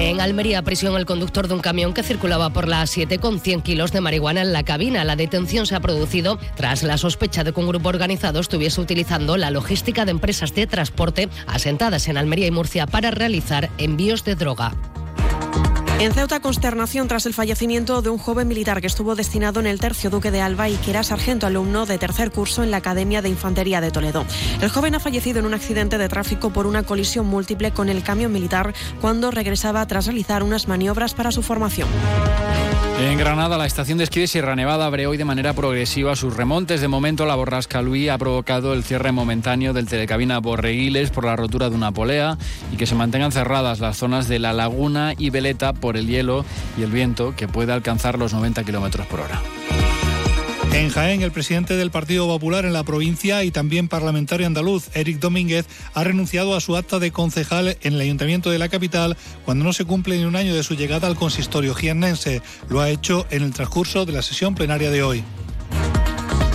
En Almería, prisión el conductor de un camión que circulaba por la 7 con 100 kilos de marihuana en la cabina. La detención se ha producido tras la sospecha de que un grupo organizado estuviese utilizando la logística de empresas de transporte asentadas en Almería y Murcia para realizar envíos de droga. En Ceuta, consternación tras el fallecimiento de un joven militar que estuvo destinado en el Tercio Duque de Alba y que era sargento alumno de tercer curso en la Academia de Infantería de Toledo. El joven ha fallecido en un accidente de tráfico por una colisión múltiple con el camión militar cuando regresaba tras realizar unas maniobras para su formación. En Granada, la estación de esquí de Sierra Nevada abre hoy de manera progresiva sus remontes. De momento, la borrasca Luis ha provocado el cierre momentáneo del telecabina Borreguiles por la rotura de una polea y que se mantengan cerradas las zonas de La Laguna y Veleta por el hielo y el viento que puede alcanzar los 90 kilómetros por hora. En Jaén, el presidente del Partido Popular en la provincia y también parlamentario andaluz, Eric Domínguez, ha renunciado a su acta de concejal en el ayuntamiento de la capital cuando no se cumple ni un año de su llegada al consistorio jiennense. Lo ha hecho en el transcurso de la sesión plenaria de hoy.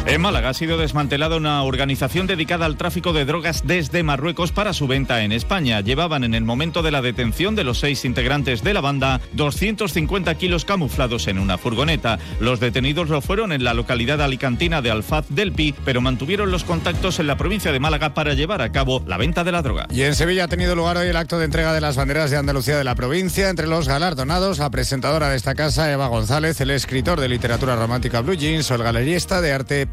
En Málaga ha sido desmantelada una organización dedicada al tráfico de drogas desde Marruecos para su venta en España. Llevaban en el momento de la detención de los seis integrantes de la banda 250 kilos camuflados en una furgoneta. Los detenidos lo fueron en la localidad alicantina de Alfaz del Pi, pero mantuvieron los contactos en la provincia de Málaga para llevar a cabo la venta de la droga. Y en Sevilla ha tenido lugar hoy el acto de entrega de las banderas de Andalucía de la provincia. Entre los galardonados, la presentadora de esta casa, Eva González, el escritor de literatura romántica Blue Jeans o el galerista de arte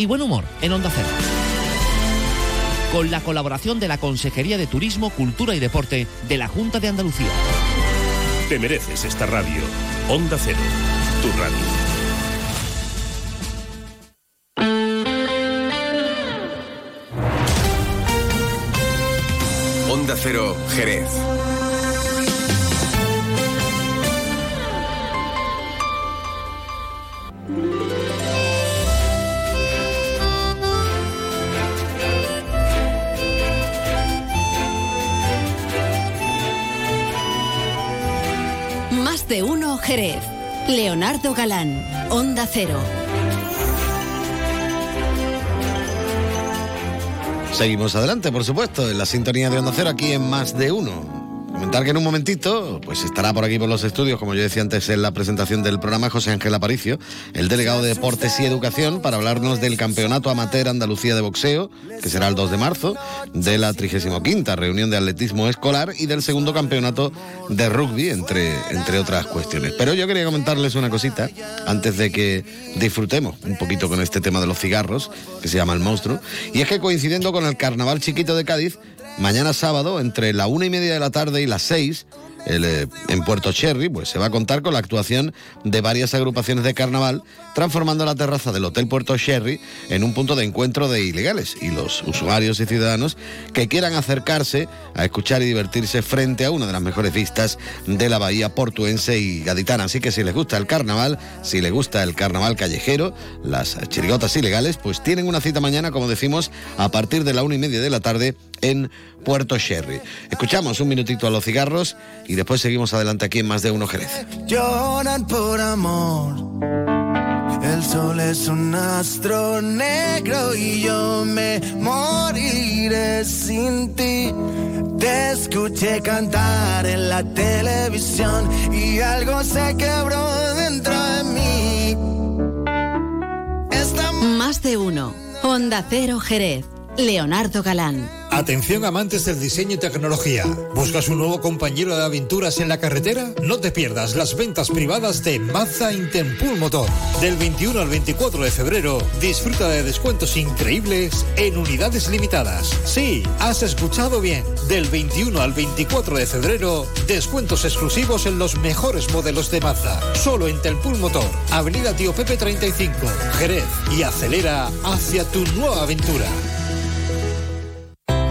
y buen humor en Onda Cero. Con la colaboración de la Consejería de Turismo, Cultura y Deporte de la Junta de Andalucía. Te mereces esta radio. Onda Cero, tu radio. Onda Cero, Jerez. Jerez. Leonardo Galán, Onda Cero. Seguimos adelante, por supuesto, en la sintonía de Onda Cero, aquí en Más de Uno. Comentar que en un momentito, pues estará por aquí por los estudios, como yo decía antes en la presentación del programa, José Ángel Aparicio, el delegado de Deportes y Educación, para hablarnos del Campeonato Amateur Andalucía de Boxeo, que será el 2 de marzo, de la 35 reunión de atletismo escolar y del segundo campeonato de rugby, entre, entre otras cuestiones. Pero yo quería comentarles una cosita, antes de que disfrutemos un poquito con este tema de los cigarros, que se llama El Monstruo, y es que coincidiendo con el Carnaval Chiquito de Cádiz, mañana sábado, entre la una y media de la tarde y las seis, eh, en Puerto Cherry, pues se va a contar con la actuación de varias agrupaciones de carnaval, transformando la terraza del Hotel Puerto Cherry en un punto de encuentro de ilegales y los usuarios y ciudadanos que quieran acercarse a escuchar y divertirse frente a una de las mejores vistas de la bahía portuense y gaditana. Así que si les gusta el carnaval, si les gusta el carnaval callejero, las chirigotas ilegales, pues tienen una cita mañana, como decimos, a partir de la una y media de la tarde en Puerto Cherry. Escuchamos un minutito a los cigarros y después seguimos adelante aquí en Más de Uno Jerez. Lloran por amor. El sol es un astro negro y yo me moriré sin ti. Te escuché cantar en la televisión y algo se quebró dentro de mí. Más de uno. Onda Cero Jerez. Leonardo Galán. Atención amantes del diseño y tecnología. ¿Buscas un nuevo compañero de aventuras en la carretera? No te pierdas las ventas privadas de Mazda Intenpool Motor. Del 21 al 24 de febrero, disfruta de descuentos increíbles en unidades limitadas. Sí, has escuchado bien. Del 21 al 24 de febrero, descuentos exclusivos en los mejores modelos de Mazda. Solo en Telpool Motor, Avenida Tío Pepe 35, Jerez. Y acelera hacia tu nueva aventura.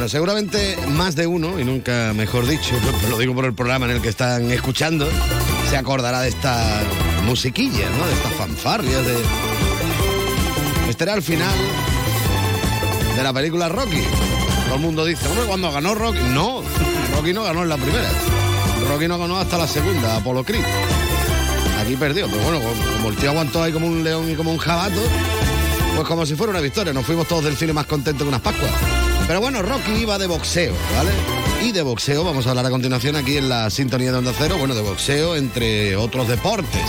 Bueno, seguramente más de uno, y nunca mejor dicho, lo digo por el programa en el que están escuchando, se acordará de esta musiquilla, ¿no? De estas fanfarrias, de... Este era el final de la película Rocky. Todo el mundo dice, bueno, cuando ganó Rocky... No, Rocky no ganó en la primera. Rocky no ganó hasta la segunda, Apolo Creed. Aquí perdió, pero bueno, como el tío aguantó ahí como un león y como un jabato, pues como si fuera una victoria. Nos fuimos todos del cine más contentos que unas pascuas. Pero bueno, Rocky iba de boxeo, ¿vale? Y de boxeo vamos a hablar a continuación aquí en la sintonía de Onda Cero. Bueno, de boxeo entre otros deportes.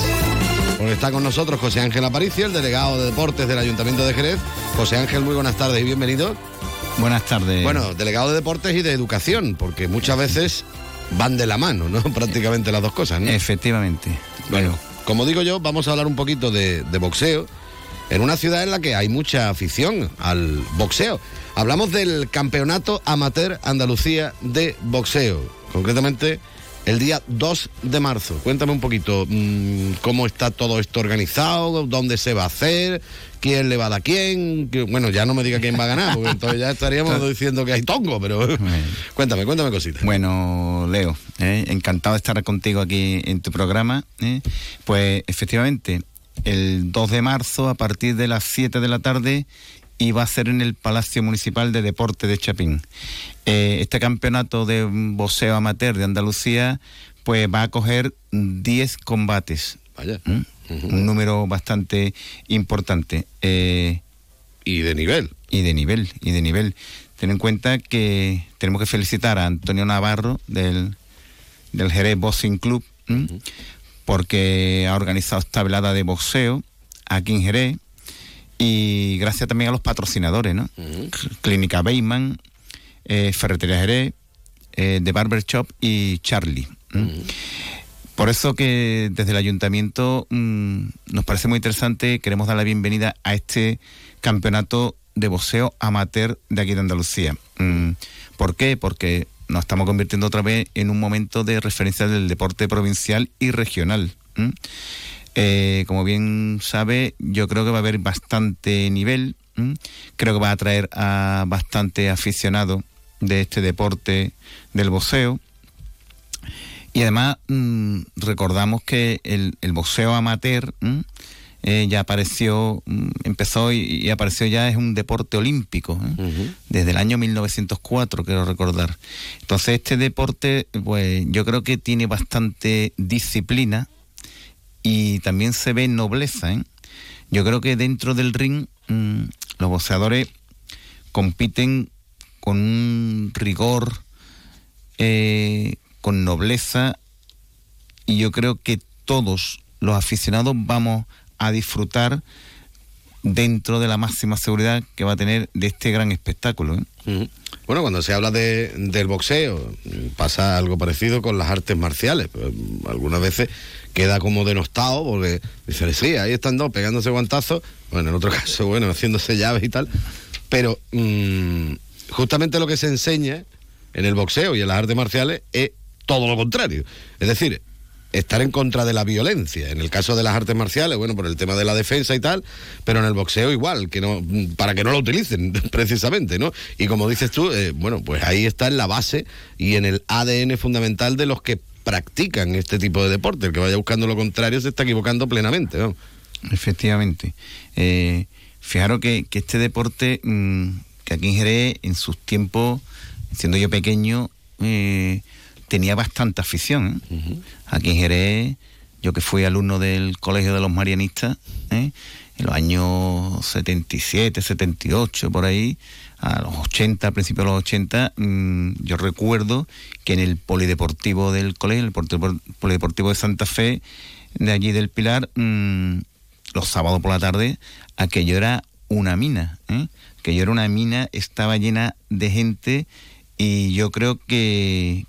Porque está con nosotros José Ángel Aparicio, el delegado de deportes del Ayuntamiento de Jerez. José Ángel, muy buenas tardes y bienvenido. Buenas tardes. Bueno, delegado de deportes y de educación, porque muchas veces van de la mano, ¿no? Prácticamente las dos cosas, ¿no? Efectivamente. Bueno, como digo yo, vamos a hablar un poquito de, de boxeo en una ciudad en la que hay mucha afición al boxeo. Hablamos del Campeonato Amateur Andalucía de Boxeo, concretamente el día 2 de marzo. Cuéntame un poquito mmm, cómo está todo esto organizado, dónde se va a hacer, quién le va a dar a quién. Bueno, ya no me diga quién va a ganar, porque entonces ya estaríamos diciendo que hay tongo, pero cuéntame, cuéntame cositas. Bueno, Leo, ¿eh? encantado de estar contigo aquí en tu programa. ¿eh? Pues efectivamente, el 2 de marzo, a partir de las 7 de la tarde, iba a ser en el Palacio Municipal de Deporte de Chapín. Eh, este campeonato de boxeo amateur de Andalucía, pues va a coger 10 combates. Vaya. ¿Mm? Un número bastante importante. Eh, y de nivel. Y de nivel, y de nivel. Ten en cuenta que tenemos que felicitar a Antonio Navarro del, del Jerez Boxing Club, porque ha organizado esta velada de boxeo aquí en Jerez y gracias también a los patrocinadores, ¿no? Clínica Beyman, eh, Ferretería Jerez, eh, The Barber Shop y Charlie. Por eso que desde el ayuntamiento mm, nos parece muy interesante, queremos dar la bienvenida a este campeonato de boxeo amateur de aquí de Andalucía. Mm, ¿Por qué? Porque nos estamos convirtiendo otra vez en un momento de referencia del deporte provincial y regional. Eh, como bien sabe, yo creo que va a haber bastante nivel. ¿m? Creo que va a atraer a bastante aficionado de este deporte del boxeo. Y además mm, recordamos que el, el boxeo amateur eh, ya apareció, mm, empezó y, y apareció ya es un deporte olímpico, ¿eh? desde el año 1904, quiero recordar. Entonces este deporte, pues yo creo que tiene bastante disciplina y también se ve nobleza. ¿eh? Yo creo que dentro del ring mm, los boxeadores compiten con un rigor, eh, con nobleza y yo creo que todos los aficionados vamos a disfrutar dentro de la máxima seguridad que va a tener de este gran espectáculo. ¿eh? Bueno, cuando se habla de, del boxeo, pasa algo parecido con las artes marciales. Pues, Algunas veces queda como denostado porque dicen, sí, ahí están dos pegándose guantazos, bueno, en otro caso, bueno, haciéndose llaves y tal. Pero mm, justamente lo que se enseña en el boxeo y en las artes marciales es todo lo contrario. Es decir, estar en contra de la violencia. En el caso de las artes marciales, bueno, por el tema de la defensa y tal, pero en el boxeo igual, que no, para que no lo utilicen, precisamente, ¿no? Y como dices tú, eh, bueno, pues ahí está en la base y en el ADN fundamental de los que practican este tipo de deporte. El que vaya buscando lo contrario se está equivocando plenamente. ¿no? Efectivamente. Eh, fijaros que, que este deporte, mm, que aquí en Jerez, en sus tiempos, siendo yo pequeño, eh, tenía bastante afición. ¿eh? Aquí en Jerez, yo que fui alumno del Colegio de los Marianistas, ¿eh? en los años 77, 78, por ahí, a los 80, a principios de los 80, mm, yo recuerdo que en el polideportivo del colegio, el Polideportivo- de Santa Fe, de allí del Pilar, mm, los sábados por la tarde, aquello era una mina, ¿eh? aquello era una mina, estaba llena de gente y yo creo que,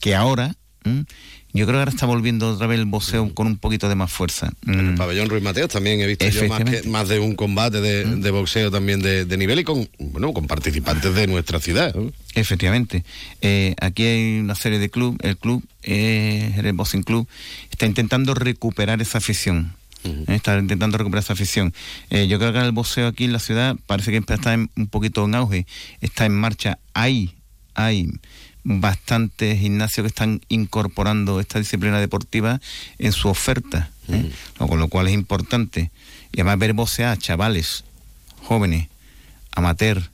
que, ahora, ¿m? yo creo que ahora está volviendo otra vez el boxeo con un poquito de más fuerza. En el Mm. pabellón Ruiz Mateos también he visto yo más, que- más de un combate de, de boxeo también de, de nivel y con, bueno, con participantes de nuestra ciudad. Efectivamente. Eh, aquí hay una serie de clubes. El club, eh, el Boxing Club, está intentando recuperar esa afición. Eh, Está intentando recuperar esa afición. Eh, yo creo que el boxeo aquí en la ciudad parece que está en- un poquito en auge, está en marcha. Hay, hay bastantes gimnasios que están incorporando esta disciplina deportiva en su oferta, ¿eh? Con lo cual es importante. Y además ver boxear a chavales, jóvenes, amateur,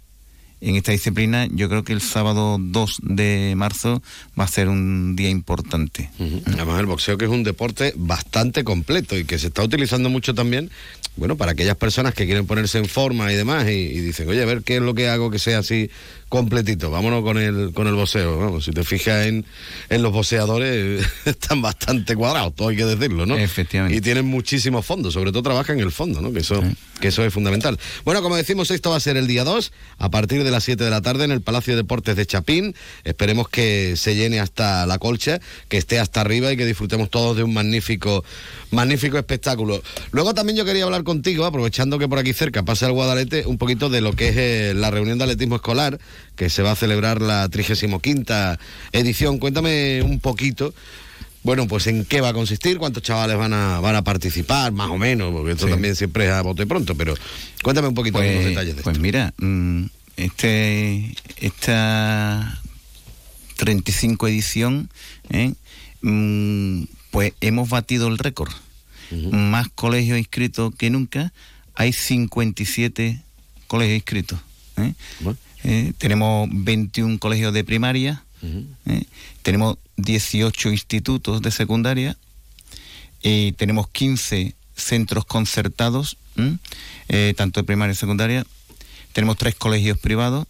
en esta disciplina, yo creo que el sábado 2 de marzo va a ser un día importante. Además, el boxeo que es un deporte bastante completo y que se está utilizando mucho también, bueno, para aquellas personas que quieren ponerse en forma y demás y, y dicen, oye, a ver qué es lo que hago que sea así completito, vámonos con el, con el boxeo. Vamos, si te fijas en, en los boxeadores, están bastante cuadrados, todo hay que decirlo, ¿no? Efectivamente. Y tienen muchísimos fondos, sobre todo trabajan en el fondo, ¿no? Que eso, que eso es fundamental. Bueno, como decimos, esto va a ser el día 2, a partir de las 7 de la tarde en el Palacio de Deportes de Chapín. Esperemos que se llene hasta la colcha, que esté hasta arriba y que disfrutemos todos de un magnífico, magnífico espectáculo. Luego también yo quería hablar contigo, aprovechando que por aquí cerca pasa el Guadalete, un poquito de lo que es eh, la reunión de atletismo escolar, que se va a celebrar la 35 edición. Cuéntame un poquito. Bueno, pues en qué va a consistir, cuántos chavales van a, van a participar, más o menos, porque esto Sí. también siempre es a bote pronto, pero cuéntame un poquito Pues, los detalles de pues mira, mm, este, esta 35 edición, ¿eh? Mm, pues hemos batido el récord. Más colegios inscritos que nunca. Hay 57 colegios inscritos. ¿eh? Eh, tenemos 21 colegios de primaria, ¿eh? tenemos 18 institutos de secundaria, y tenemos 15 centros concertados, eh, tanto de primaria y secundaria, tenemos tres colegios privados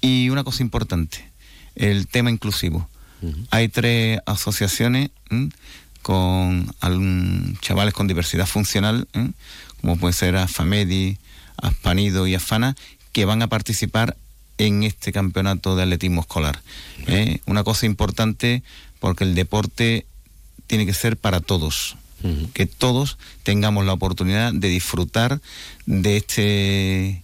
y una cosa importante, el tema inclusivo. Hay tres asociaciones con chavales con diversidad funcional, como puede ser AFAMEDI, Aspanido y Afana, que van a participar en este campeonato de atletismo escolar. ¿eh? Una cosa importante porque el deporte tiene que ser para todos. Que todos tengamos la oportunidad de disfrutar de este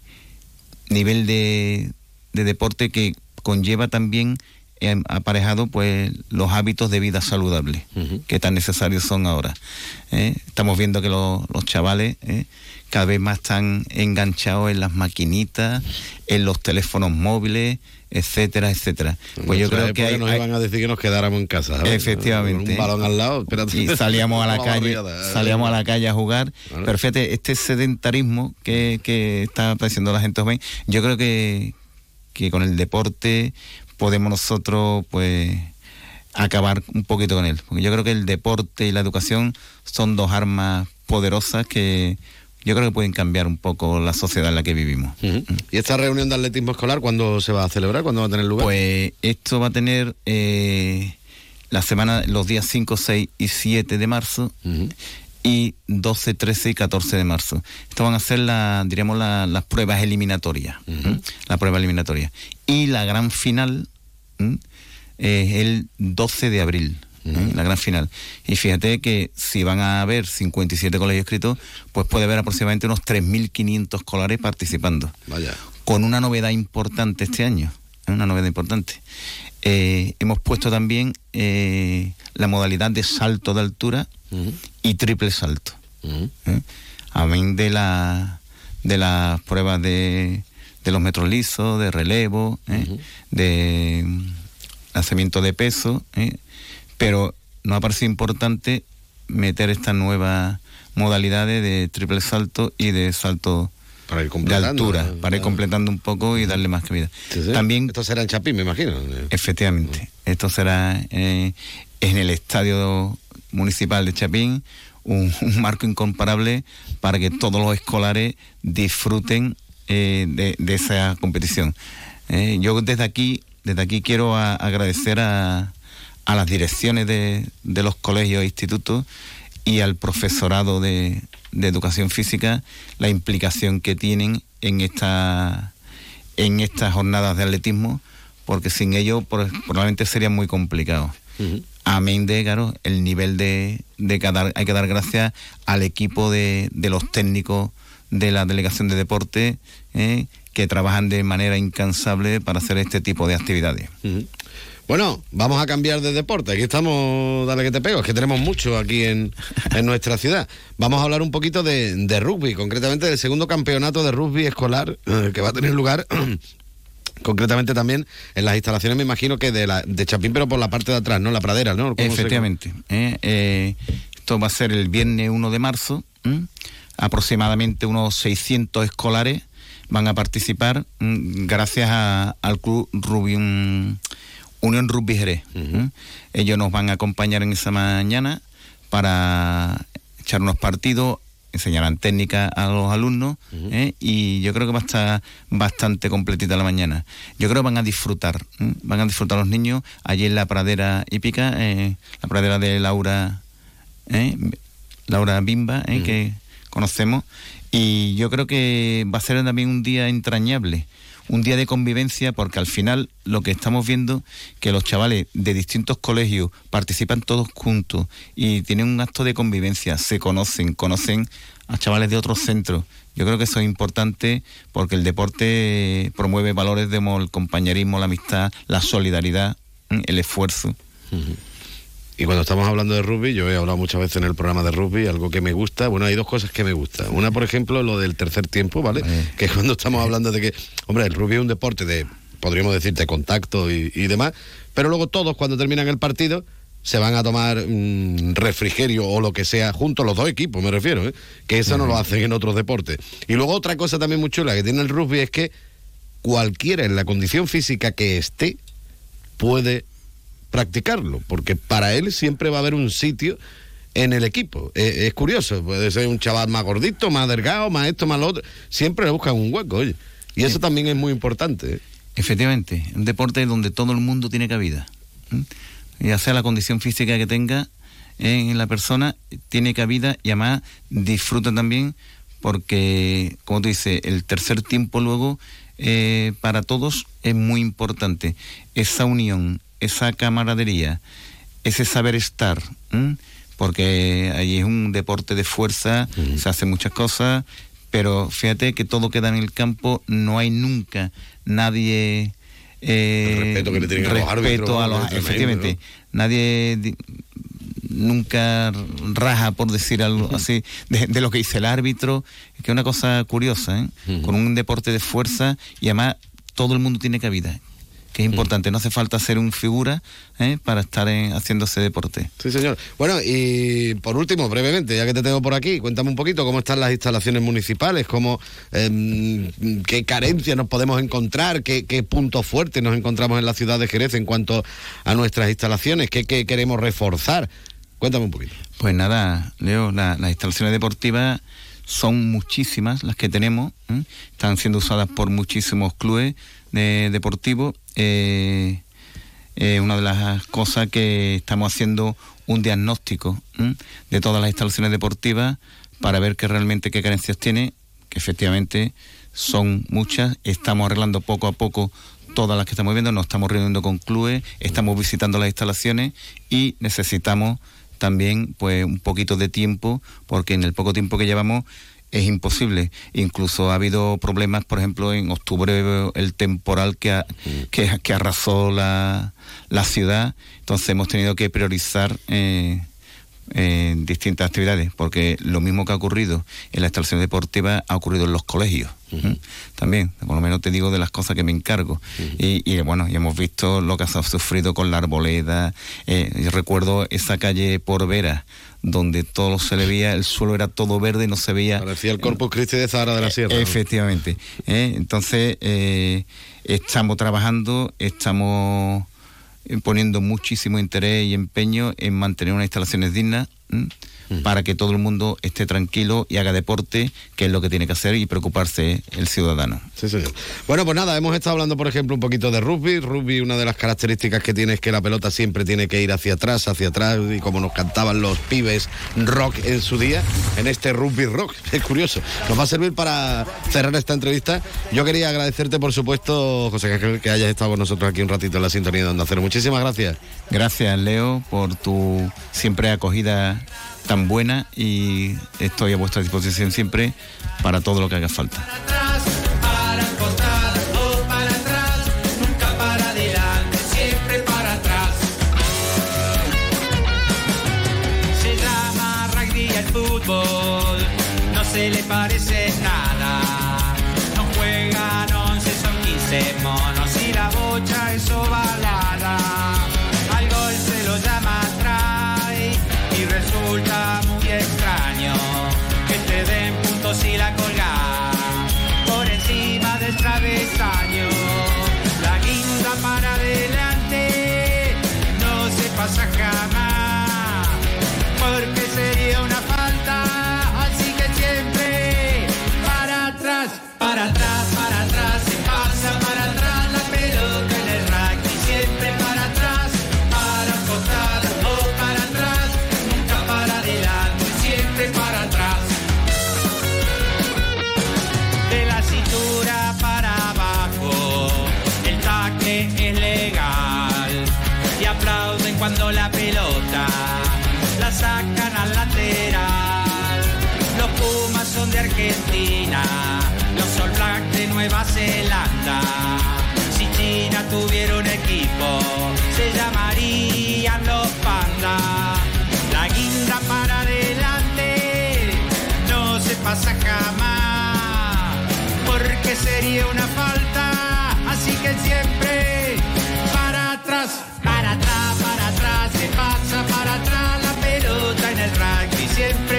nivel de, de deporte que conlleva también eh, aparejado pues los hábitos de vida saludable que tan necesarios son ahora. ¿eh? Estamos viendo que lo- los chavales. Cada vez más están enganchados en las maquinitas, en los teléfonos móviles, etcétera, etcétera. Pues yo nuestra creo que hay, nos hay- iban a decir que nos quedáramos en casa. ¿sabes? Efectivamente. Con un balón al lado, espérate. y salíamos a la calle, salíamos a la calle a jugar. Pero fíjate, este sedentarismo que, que está padeciendo la gente joven, yo creo que, que con el deporte podemos nosotros, pues acabar un poquito con él. Porque yo creo que el deporte y la educación son dos armas poderosas que yo creo que pueden cambiar un poco la sociedad en la que vivimos. ¿Y esta reunión de atletismo escolar cuándo se va a celebrar? ¿Cuándo va a tener lugar? Pues esto va a tener eh, la semana, los días 5, 6 y 7 de marzo y 12, 13 y 14 de marzo. Esto van a ser la, diríamos la- las pruebas eliminatorias. La prueba eliminatoria. Y la gran final es el 12 de abril. ¿Eh? La gran final. Y fíjate que si van a haber 57 colegios escritos, pues puede haber aproximadamente unos 3.500 escolares participando Vaya. con una novedad importante este año, ¿eh? una novedad importante. Eh, hemos puesto también eh, la modalidad de salto de altura y triple salto. ¿eh? Amén de la de las pruebas de, de los metros lisos, de relevo, de mm, lanzamiento de peso, ¿eh? Pero nos ha parecido importante meter estas nuevas modalidades de triple salto y de salto para ir de altura, para ir completando un poco y darle más cabida. También, esto será en Chapín, me imagino. Efectivamente, esto será eh, en el estadio municipal de Chapín, un, marco incomparable para que todos los escolares disfruten eh, de, esa competición. Eh, yo desde aquí, desde aquí quiero agradecer a, a, las direcciones de, de los colegios e institutos y al profesorado de, de educación física la implicación que tienen en esta en estas jornadas de atletismo porque sin ello probablemente sería muy complicado. Amén de claro el nivel de, de que dar, hay que dar gracias al equipo de, de, los técnicos de la delegación de deporte eh, que trabajan de manera incansable para hacer este tipo de actividades bueno, vamos a cambiar de deporte. Aquí estamos, dale que te pego, es que tenemos mucho aquí en, nuestra ciudad. Vamos a hablar un poquito de, rugby, concretamente del segundo campeonato de rugby escolar eh, que va a tener lugar concretamente también en las instalaciones, me imagino que de, la, de Chapín, pero por la parte de atrás, ¿no? La pradera, ¿no? Efectivamente. Eh, eh, esto va a ser el viernes 1 de marzo. Aproximadamente unos 600 escolares van a participar gracias al club Rugby Unión Rugby Jerez. Ellos nos van a acompañar en esa mañana para echar unos partidos, enseñarán técnica a los alumnos ¿eh? y yo creo que va a estar bastante completita la mañana. Yo creo que van a disfrutar, ¿eh? van a disfrutar los niños allí en la pradera hípica, eh, la pradera de Laura, Laura Bimba, que conocemos, y yo creo que va a ser también un día entrañable un día de convivencia porque al final lo que estamos viendo que los chavales de distintos colegios participan todos juntos y tienen un acto de convivencia, se conocen, conocen a chavales de otros centros. Yo creo que eso es importante porque el deporte promueve valores de el compañerismo, la amistad, la solidaridad, el esfuerzo. Y cuando estamos hablando de rugby, yo he hablado muchas veces en el programa de rugby, algo que me gusta, bueno, hay dos cosas que me gustan. Una, por ejemplo, lo del tercer tiempo, ¿vale? Que cuando estamos hablando de que, hombre, el rugby es un deporte de, podríamos decir, de contacto y, demás, pero luego todos cuando terminan el partido se van a tomar mm, refrigerio o lo que sea juntos los dos equipos, me refiero, ¿eh? que eso no lo hacen en otros deportes. Y luego otra cosa también muy chula que tiene el rugby es que cualquiera en la condición física que esté puede practicarlo, porque para él siempre va a haber un sitio en el equipo. Eh, es curioso, puede ser un chaval más gordito, más delgado, más esto, más lo otro. Siempre le buscan un hueco, oye. Y eso también es muy importante. ¿eh? Efectivamente, un deporte donde todo el mundo tiene cabida. Ya sea la condición física que tenga en la persona, tiene cabida y además disfruta también porque, como tú dices, el tercer tiempo luego eh, para todos es muy importante. Esa unión, esa camaradería, ese saber estar, porque allí es un deporte de fuerza, se hacen muchas cosas, pero fíjate que todo queda en el campo, no hay nunca nadie... Eh, respeto que le tienen a los árbitros. efectivamente, nadie nunca raja, por decir algo así, de, lo que dice el árbitro, que es una cosa curiosa, ¿eh? con un deporte de fuerza y además todo el mundo tiene cabida que es importante. No hace falta ser un figura ¿eh? para estar en, ese deporte. Sí, señor. Bueno, y por último, brevemente, ya que te tengo por aquí, cuéntame un poquito cómo están las instalaciones municipales, cómo, em, qué carencias nos podemos encontrar, qué, puntos fuertes nos encontramos en la ciudad de Jerez en cuanto a nuestras instalaciones, qué, queremos reforzar. Cuéntame un poquito. Pues nada, Leo, las instalaciones deportivas son muchísimas las que tenemos, ¿eh? están siendo usadas por muchísimos clubes de, deportivos eh, eh, una de las cosas que estamos haciendo un diagnóstico de todas las instalaciones deportivas para ver que realmente qué carencias tiene, que efectivamente son muchas, estamos arreglando poco a poco todas las que estamos viendo, nos estamos reuniendo con clubes, estamos visitando las instalaciones y necesitamos también pues un poquito de tiempo porque en el poco tiempo que llevamos es imposible. Incluso ha habido problemas, por ejemplo, en octubre el temporal que, que, arrasó la, la, ciudad, entonces hemos tenido que priorizar eh, en distintas actividades, porque lo mismo que ha ocurrido en la instalación deportiva ha ocurrido en los colegios. ¿eh? También, por lo menos te digo de las cosas que me encargo. y, y, bueno, y hemos visto lo que ha sufrido con la arboleda. Eh, yo recuerdo esa calle por Vera, donde todo se le veía, el suelo era todo verde y no se veía. Parecía el Corpus Christi de Zahara de la Sierra. Efectivamente. ¿eh? Entonces, eh, estamos trabajando, estamos poniendo muchísimo interés y empeño en mantener unas instalaciones dignas para que todo el mundo esté tranquilo y haga deporte, que es lo que tiene que hacer y preocuparse el ciudadano. Sí, señor. Bueno, pues nada, hemos estado hablando, por ejemplo, un poquito de rugby. Rugby, una de las características que tiene es que la pelota siempre tiene que ir hacia atrás, hacia atrás, y como nos cantaban los pibes rock en su día, en este rugby rock. Es curioso. Nos va a servir para cerrar esta entrevista. Yo quería agradecerte, por supuesto, José que hayas estado con nosotros aquí un ratito en la sintonía de Onda Cero. Muchísimas gracias. Gracias, Leo, por tu siempre acogida tan buena y estoy a vuestra disposición siempre para todo lo que haga falta. Si China tuviera un equipo, se llamarían los Panda. La guinda para adelante no se pasa jamás, porque sería una falta. Así que siempre para atrás, para atrás, para atrás, se pasa para atrás la pelota en el rugby. Siempre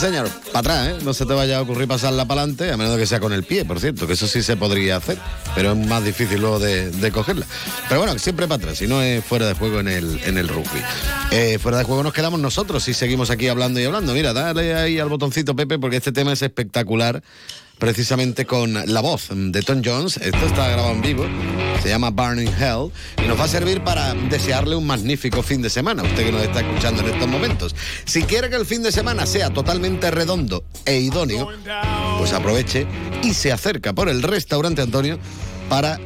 señor, para atrás, ¿eh? No se te vaya a ocurrir pasarla para adelante, a menos que sea con el pie, por cierto, que eso sí se podría hacer, pero es más difícil luego de, de cogerla. Pero bueno, siempre para atrás, si no es fuera de juego en el, en el rugby. Eh, fuera de juego nos quedamos nosotros y seguimos aquí hablando y hablando. Mira, dale ahí al botoncito, Pepe, porque este tema es espectacular, precisamente con la voz de Tom Jones. Esto está grabado en vivo, se llama Burning Hell, y nos va a servir para desearle un magnífico fin de semana, usted que nos está escuchando en estos momentos. Si quiere que el fin de semana sea totalmente redondo e idóneo, pues aproveche y se acerca por el restaurante Antonio para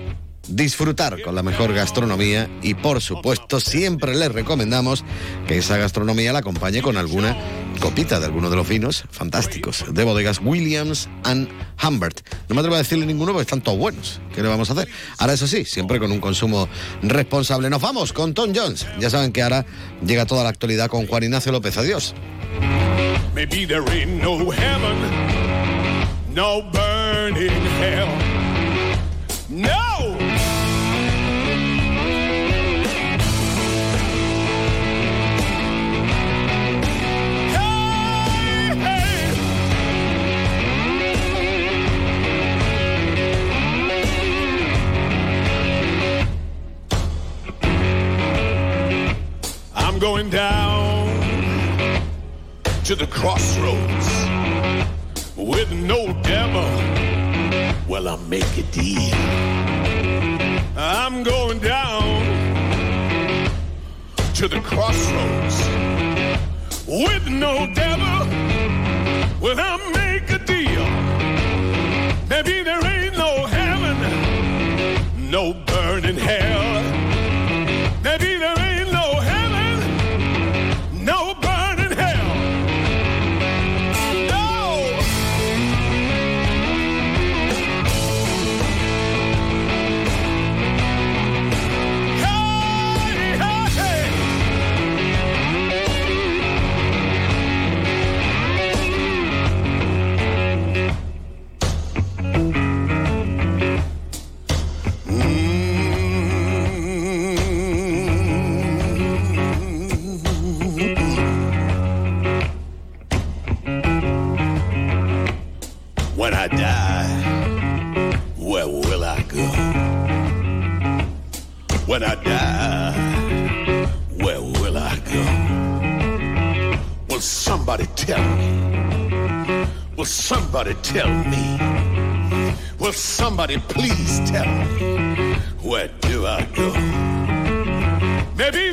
disfrutar con la mejor gastronomía y por supuesto siempre les recomendamos que esa gastronomía la acompañe con alguna copita de alguno de los vinos fantásticos de bodegas Williams and Humbert. No me atrevo a decirle ninguno porque están todos buenos. ¿Qué le vamos a hacer? Ahora eso sí, siempre con un consumo responsable. Nos vamos con Tom Jones. Ya saben que ahora llega toda la actualidad con Juan Ignacio López. Adiós. Going down to the crossroads with no devil. Well, I'll make a deal. I'm going down to the crossroads with no devil. Well, I'll make a deal. Maybe there ain't no heaven, no burning hell. Somebody tell me? Will somebody tell me? Will somebody please tell me? Where do I go? Maybe